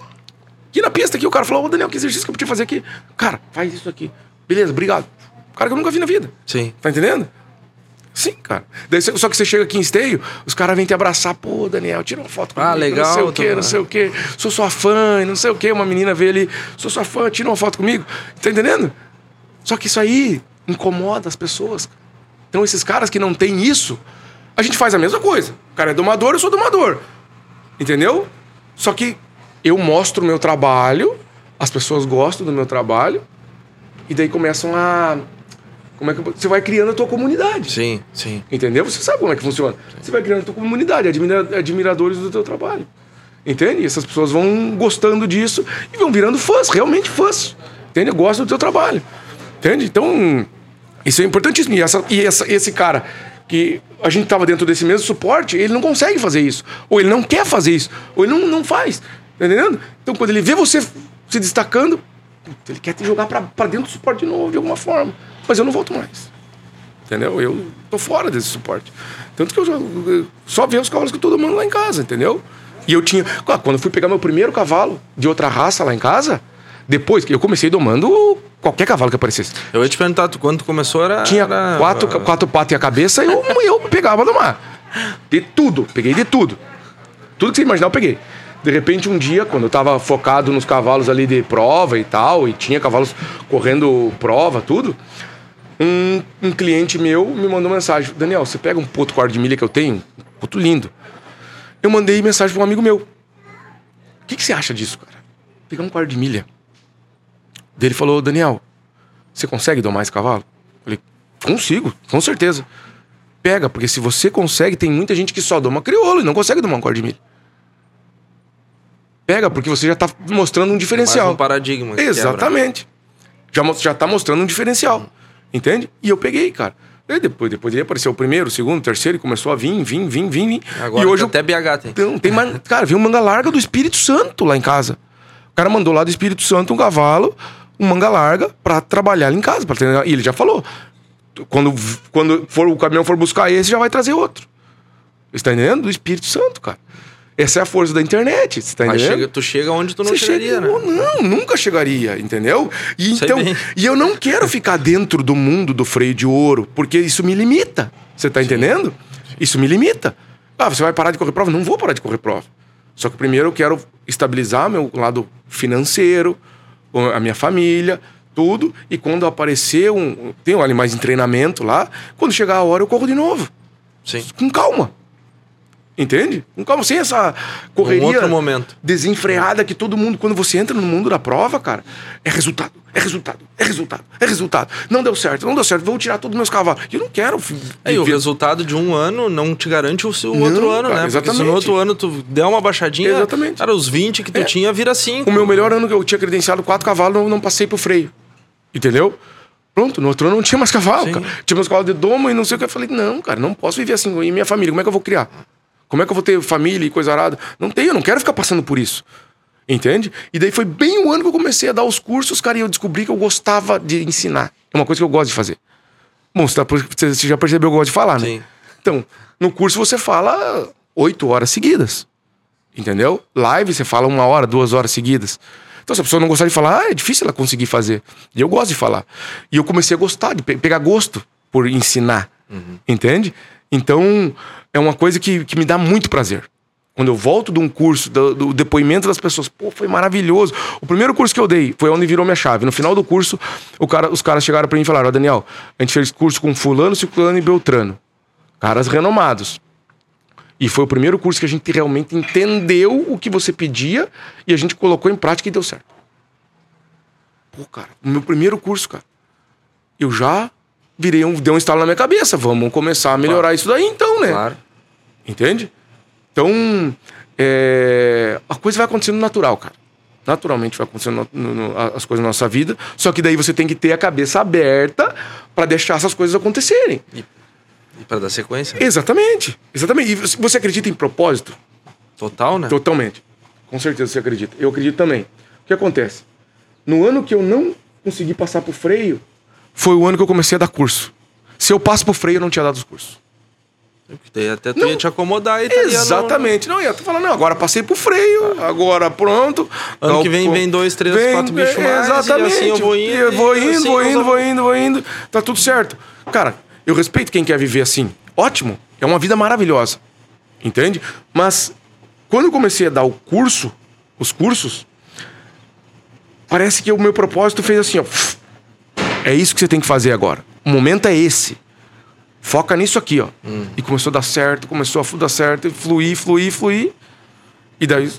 Aqui na pista aqui, o cara falou, ô Daniel, que exercício que eu podia fazer aqui? Cara, faz isso aqui. Beleza, obrigado. Cara que eu nunca vi na vida. Sim. Tá entendendo? Sim, cara. Daí, só que você chega aqui em esteio, os caras vêm te abraçar. Pô, Daniel, tira uma foto Ah, legal, Não sei o quê, não sei o quê. Sou sua fã, não sei o quê. Uma menina vê ali, sou sua fã, tira uma foto comigo. Tá entendendo? Só que isso aí incomoda as pessoas. Então, esses caras que não têm isso, a gente faz a mesma coisa. O cara é domador, eu sou domador. Entendeu? Só que eu mostro o meu trabalho, as pessoas gostam do meu trabalho, e daí começam a. Como é que você vai criando a tua comunidade? Sim, sim. Entendeu? Você sabe como é que funciona. Você vai criando a tua comunidade, admira- admiradores do teu trabalho. Entende? E essas pessoas vão gostando disso e vão virando fãs, realmente fãs. Entende? Gostam do teu trabalho. Entende? Então, isso é importantíssimo. E, essa, e essa- esse cara que a gente tava dentro desse mesmo suporte, ele não consegue fazer isso. Ou ele não quer fazer isso. Ou ele não, não faz. Tá entendendo? Então, quando ele vê você se destacando, ele quer te jogar pra dentro do suporte de novo, de alguma forma. Mas eu não volto mais. Entendeu? Eu tô fora desse suporte. Tanto que eu, já, eu só vejo os cavalos que todo mundo lá em casa, entendeu? E eu tinha. Ah, Quando eu fui pegar meu primeiro cavalo de outra raça lá em casa, depois que eu comecei domando qualquer cavalo que aparecesse. Eu ia te perguntar, tu, quando tu começou era. Tinha era- quatro, quatro patas e a cabeça e eu, eu pegava domar. De tudo, peguei de tudo. Tudo que você imaginar eu peguei. De repente, um dia, quando eu tava focado nos cavalos ali de prova e tal, e tinha cavalos correndo prova, tudo, um, um cliente meu me mandou mensagem: Daniel, você pega um puto quarto de milha que eu tenho? Um puto lindo. Eu mandei mensagem pra um amigo meu. O que, que você acha disso, cara? Pegar um quarto de milha. Ele falou: Daniel, você consegue domar esse cavalo? Eu falei: consigo, com certeza. Pega, porque se você consegue, tem muita gente que só doma crioulo e não consegue domar um quarto de milha. Pega, porque você já tá mostrando um Mais diferencial. um paradigma. Exatamente. Já, já tá mostrando um diferencial. Entende? E eu peguei, cara. E depois, depois ele apareceu o primeiro, o segundo, o terceiro, e começou a vir, vir, vir, vir, vir. Agora e hoje até BH tem. então, tem man... Cara, veio um manga larga do Espírito Santo lá em casa. O cara mandou lá do Espírito Santo um cavalo, um manga larga, pra trabalhar ali em casa. Pra treinar. E ele já falou: quando, quando for, o caminhão for buscar esse, já vai trazer outro. Você tá entendendo? Do Espírito Santo, cara. Essa é a força da internet. Você tá entendendo? chega, tu chega onde tu não Você chegaria, chega, né? Não, nunca chegaria, entendeu? E Sei então, bem. e eu não quero ficar dentro do mundo do freio de ouro, porque isso me limita. Você tá entendendo? Isso me limita. Ah, você vai parar de correr prova? Não vou parar de correr prova. Só que primeiro eu quero estabilizar meu lado financeiro, a minha família, tudo. E quando aparecer um. Tem um animais em treinamento lá, quando chegar a hora eu corro de novo. Sim. Com calma. Entende? Com calma, sem essa correria Um desenfreada que todo mundo, quando você entra no mundo da prova, cara, é resultado, é resultado, é resultado, é resultado. Não deu certo, não deu certo, vou tirar todos os meus cavalos. Eu não quero. É, e o resultado de um ano não te garante o, seu Não, outro ano, cara, né? Porque se exatamente. no outro ano tu der uma baixadinha, Exatamente. cara, os 20 que tu É. tinha vira 5. O meu melhor ano que eu tinha credenciado quatro cavalos, não, não passei pro freio. Entendeu? Pronto, no outro ano não tinha mais cavalo, Sim. cara. Tinha meus cavalos de domo e não sei o que. Eu falei, não, cara, não posso viver assim. E minha família, como é que eu vou criar? Como é que eu vou ter família e coisa arada? Não tenho, eu não quero ficar passando por isso. Entende? E daí foi bem o ano que eu comecei a dar os cursos, cara, e eu descobri que eu gostava de ensinar. É uma coisa que eu gosto de fazer. Bom, você, tá- você já percebeu que eu gosto de falar, né? Sim. Então, no curso você fala oito horas seguidas. Entendeu? Live você fala uma hora, duas horas seguidas. Então, se a pessoa não gostar de falar, ah, é difícil ela conseguir fazer. E eu gosto de falar. E eu comecei a gostar, de pe- pegar gosto por ensinar. Entende? Então, é uma coisa que, que me dá muito prazer. Quando eu volto de um curso, do, do depoimento das pessoas, pô, foi maravilhoso. O primeiro curso que eu dei foi onde virou minha chave. No final do curso, o cara, os caras chegaram pra mim e falaram: Ó, Daniel, a gente fez curso com Fulano, Ciclano e Beltrano. Caras renomados. E foi o primeiro curso que a gente realmente entendeu o que você pedia e a gente colocou em prática e deu certo. Pô, cara, o meu primeiro curso, cara. Eu já virei um, deu um estalo na minha cabeça. Vamos começar a melhorar isso daí então, né? Claro. Entende? Então, é, a coisa vai acontecendo natural, cara. Naturalmente vai acontecendo no- no- as coisas na nossa vida. Só que daí você tem que ter a cabeça aberta pra deixar essas coisas acontecerem. E pra dar sequência. Exatamente. Exatamente. E você- você acredita em propósito? Total, né? Totalmente. Com certeza você acredita. Eu acredito também. O que acontece? No ano que eu não consegui passar pro freio, foi o ano que eu comecei a dar curso. Se eu passo pro freio, eu não tinha dado os cursos. Até tu ia te acomodar estaria no- Exatamente. Não, ia tu falar, não, agora passei pro freio, agora pronto. Ano Não, que vem vem dois, três, quatro bichos é, mais, e Exatamente. assim eu vou indo, Eu vou indo, assim vou indo, vamos- vou indo, vou indo. Tá tudo certo. Cara, eu respeito quem quer viver assim. Ótimo. É uma vida maravilhosa. Entende? Mas quando eu comecei a dar o curso, os cursos, parece que o meu propósito fez assim, ó. É isso que você tem que fazer agora. O momento é esse. Foca nisso aqui, ó. E começou a dar certo, começou a dar certo, e fluir, fluir, fluir. E daí,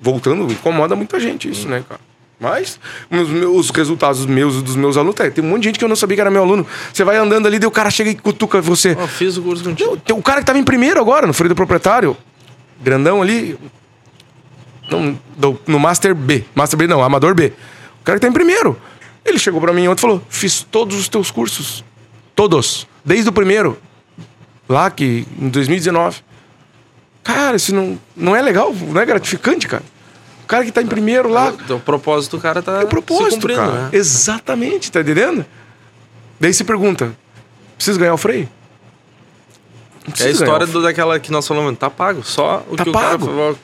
voltando, incomoda muita gente isso, né, cara? Mas os, meus, os resultados meus e dos meus alunos, é, tem um monte de gente que eu não sabia que era meu aluno. Você vai andando ali, daí o cara chega e cutuca você. Ó, fiz o curso contigo. Tem o cara que tava em primeiro agora, no freio do proprietário, grandão ali, não, do- no Master B. Master B não, Amador B. O cara que tá em primeiro. Ele chegou pra mim ontem e falou: Fiz todos os teus cursos. Todos. Desde o primeiro. Lá que, em 2019. Cara, isso não, não é legal, não é gratificante, cara. O cara que tá em primeiro lá. O propósito do cara tá É o propósito, cara. né? Exatamente, tá entendendo? Daí se pergunta: Precisa ganhar o freio? É a história o do, daquela que nós falamos, tá pago. Só o Tá que pago. o cara.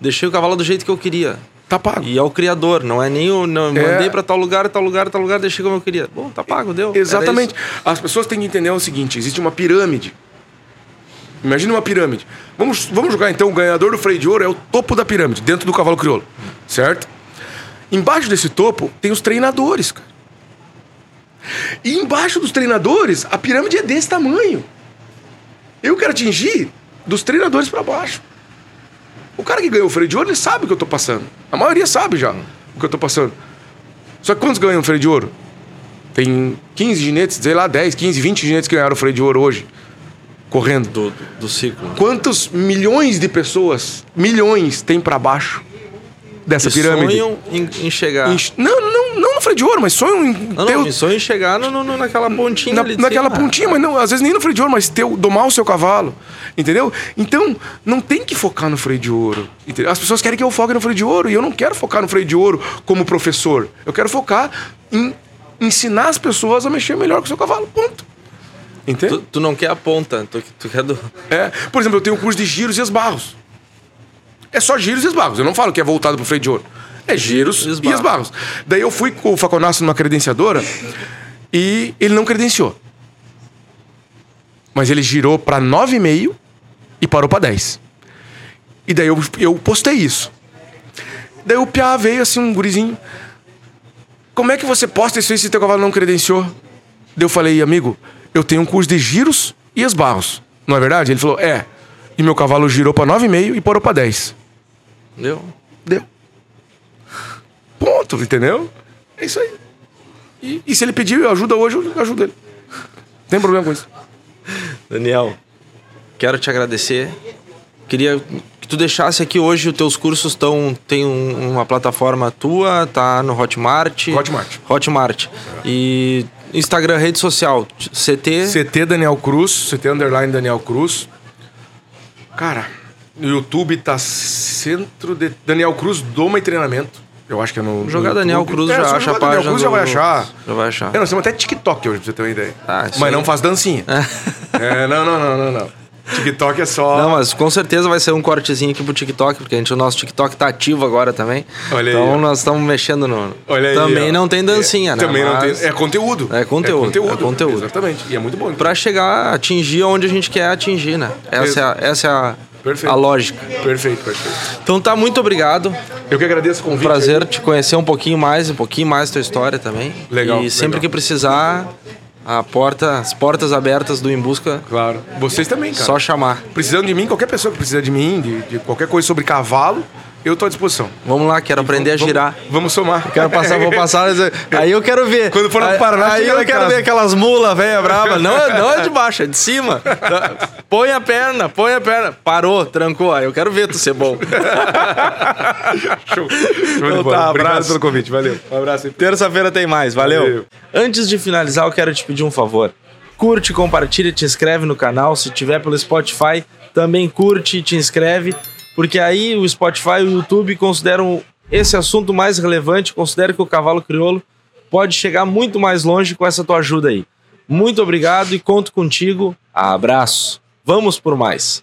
Deixei o cavalo do jeito que eu queria. Tá pago. E é o criador, não é nem o. Não, É. Mandei pra tal lugar, tal lugar, tal lugar, deixei como eu queria. Bom, tá pago, deu. Exatamente. As pessoas têm que entender o seguinte: existe uma pirâmide. Imagina uma pirâmide. Vamos, vamos jogar então o ganhador do freio de ouro é o topo da pirâmide, dentro do cavalo crioulo. Certo? Embaixo desse topo tem os treinadores, cara. E embaixo dos treinadores, a pirâmide é desse tamanho. Eu quero atingir dos treinadores para baixo. O cara que ganhou o freio de ouro, ele sabe o que eu tô passando. A maioria sabe já o que eu tô passando. Só que quantos ganham o freio de ouro? Tem 15 ginetes, sei lá, 10, 15, 20 ginetes que ganharam o freio de ouro hoje. Correndo. Do, do ciclo. Quantos milhões de pessoas, milhões, tem para baixo dessa Que pirâmide? sonham em, em chegar. Em- Não, não, não no freio de ouro, mas sonham em Não, ter não, o- em sonho em chegar no, no- naquela pontinha na- naquela cima. pontinha, mas não, às vezes nem no freio de ouro, mas ter, domar o seu cavalo. Entendeu? Então, não tem que focar no freio de ouro. entendeu? As pessoas querem que eu foque no freio de ouro, e eu não quero focar no freio de ouro como professor. Eu quero focar em ensinar as pessoas a mexer melhor com o seu cavalo. Ponto. Entende? Tu, tu não quer a ponta, tu, tu quer do. É, por exemplo, eu tenho um curso de giros e esbarros. É só giros e esbarros. Eu não falo que é voltado pro freio de ouro. É giros E e esbarros. esbarros. Daí eu fui com o Faconasso numa credenciadora e ele não credenciou. Mas ele girou para 9,5 e parou para 10. E daí eu, eu postei isso. Daí o Piá veio assim, um gurizinho. Como é que você posta isso aí se teu cavalo não credenciou? Daí eu falei, amigo, eu tenho um curso de giros e esbarros. Não é verdade? Ele falou, é. E meu cavalo girou para 9,5 e parou para 10. Deu? Deu. Ponto, entendeu? É isso aí. E, e se ele pedir ajuda hoje, eu ajudo ele. Não tem problema com isso. Daniel, quero te agradecer. Queria que tu deixasse aqui hoje os teus cursos estão tem um- uma plataforma tua, tá no Hotmart. Hotmart. Hotmart. E Instagram, rede social, CT. CT Daniel Cruz, CT Underline Daniel Cruz. Cara, no YouTube tá Centro de Daniel Cruz Doma e Treinamento. Eu acho que é no. Jogar no Daniel YouTube. Cruz É, já acha a jogar Daniel página. Cruz já do- vai achar. Já vai achar. É, nós temos até TikTok hoje, pra você ter uma ideia. Ah, mas não faz dancinha. é, não, não, não, não, não. TikTok é só. Não, mas com certeza vai ser um cortezinho aqui pro TikTok, porque a gente, o nosso TikTok tá ativo agora também. Olha aí, então nós estamos mexendo no. Olha aí, também ó. não tem dancinha, É, né? Também não tem. Mas É conteúdo. É conteúdo, é conteúdo. Exatamente. E é muito bom. Pra chegar, atingir onde a gente quer atingir, né? Essa é essa é a, Perfeito. a lógica. Perfeito, perfeito. Então tá, muito obrigado. Eu que agradeço o convite. Prazer te conhecer um pouquinho mais, um pouquinho mais tua história também. Legal, E sempre legal. que precisar, a porta, as portas abertas do Em Busca, Claro. Vocês também, cara. só chamar. Precisando de mim, qualquer pessoa que precisa de mim, de, de qualquer coisa sobre cavalo, eu tô à disposição. Vamos lá, quero aprender a Vamos- girar. Vamos somar. Quero passar, vou passar. Aí eu quero ver. Quando for no Paraná, Aí eu quero casa. ver aquelas mulas, velha brava. Não, é- não é de baixo, é de cima. Põe a perna, põe a perna. Parou, trancou. Aí eu quero ver tu ser bom. Show. Show Então tá, Obrigado abraço. pelo convite. Valeu. Um abraço. Terça-feira tem mais, valeu. Valeu. Antes de finalizar, eu quero te pedir um favor. Curte, compartilha, te inscreve no canal. Se tiver pelo Spotify, também curte e te inscreve, porque aí o Spotify e o YouTube consideram esse assunto mais relevante, consideram que o cavalo crioulo pode chegar muito mais longe com essa tua ajuda aí. Muito obrigado e conto contigo. Abraço. Vamos por mais.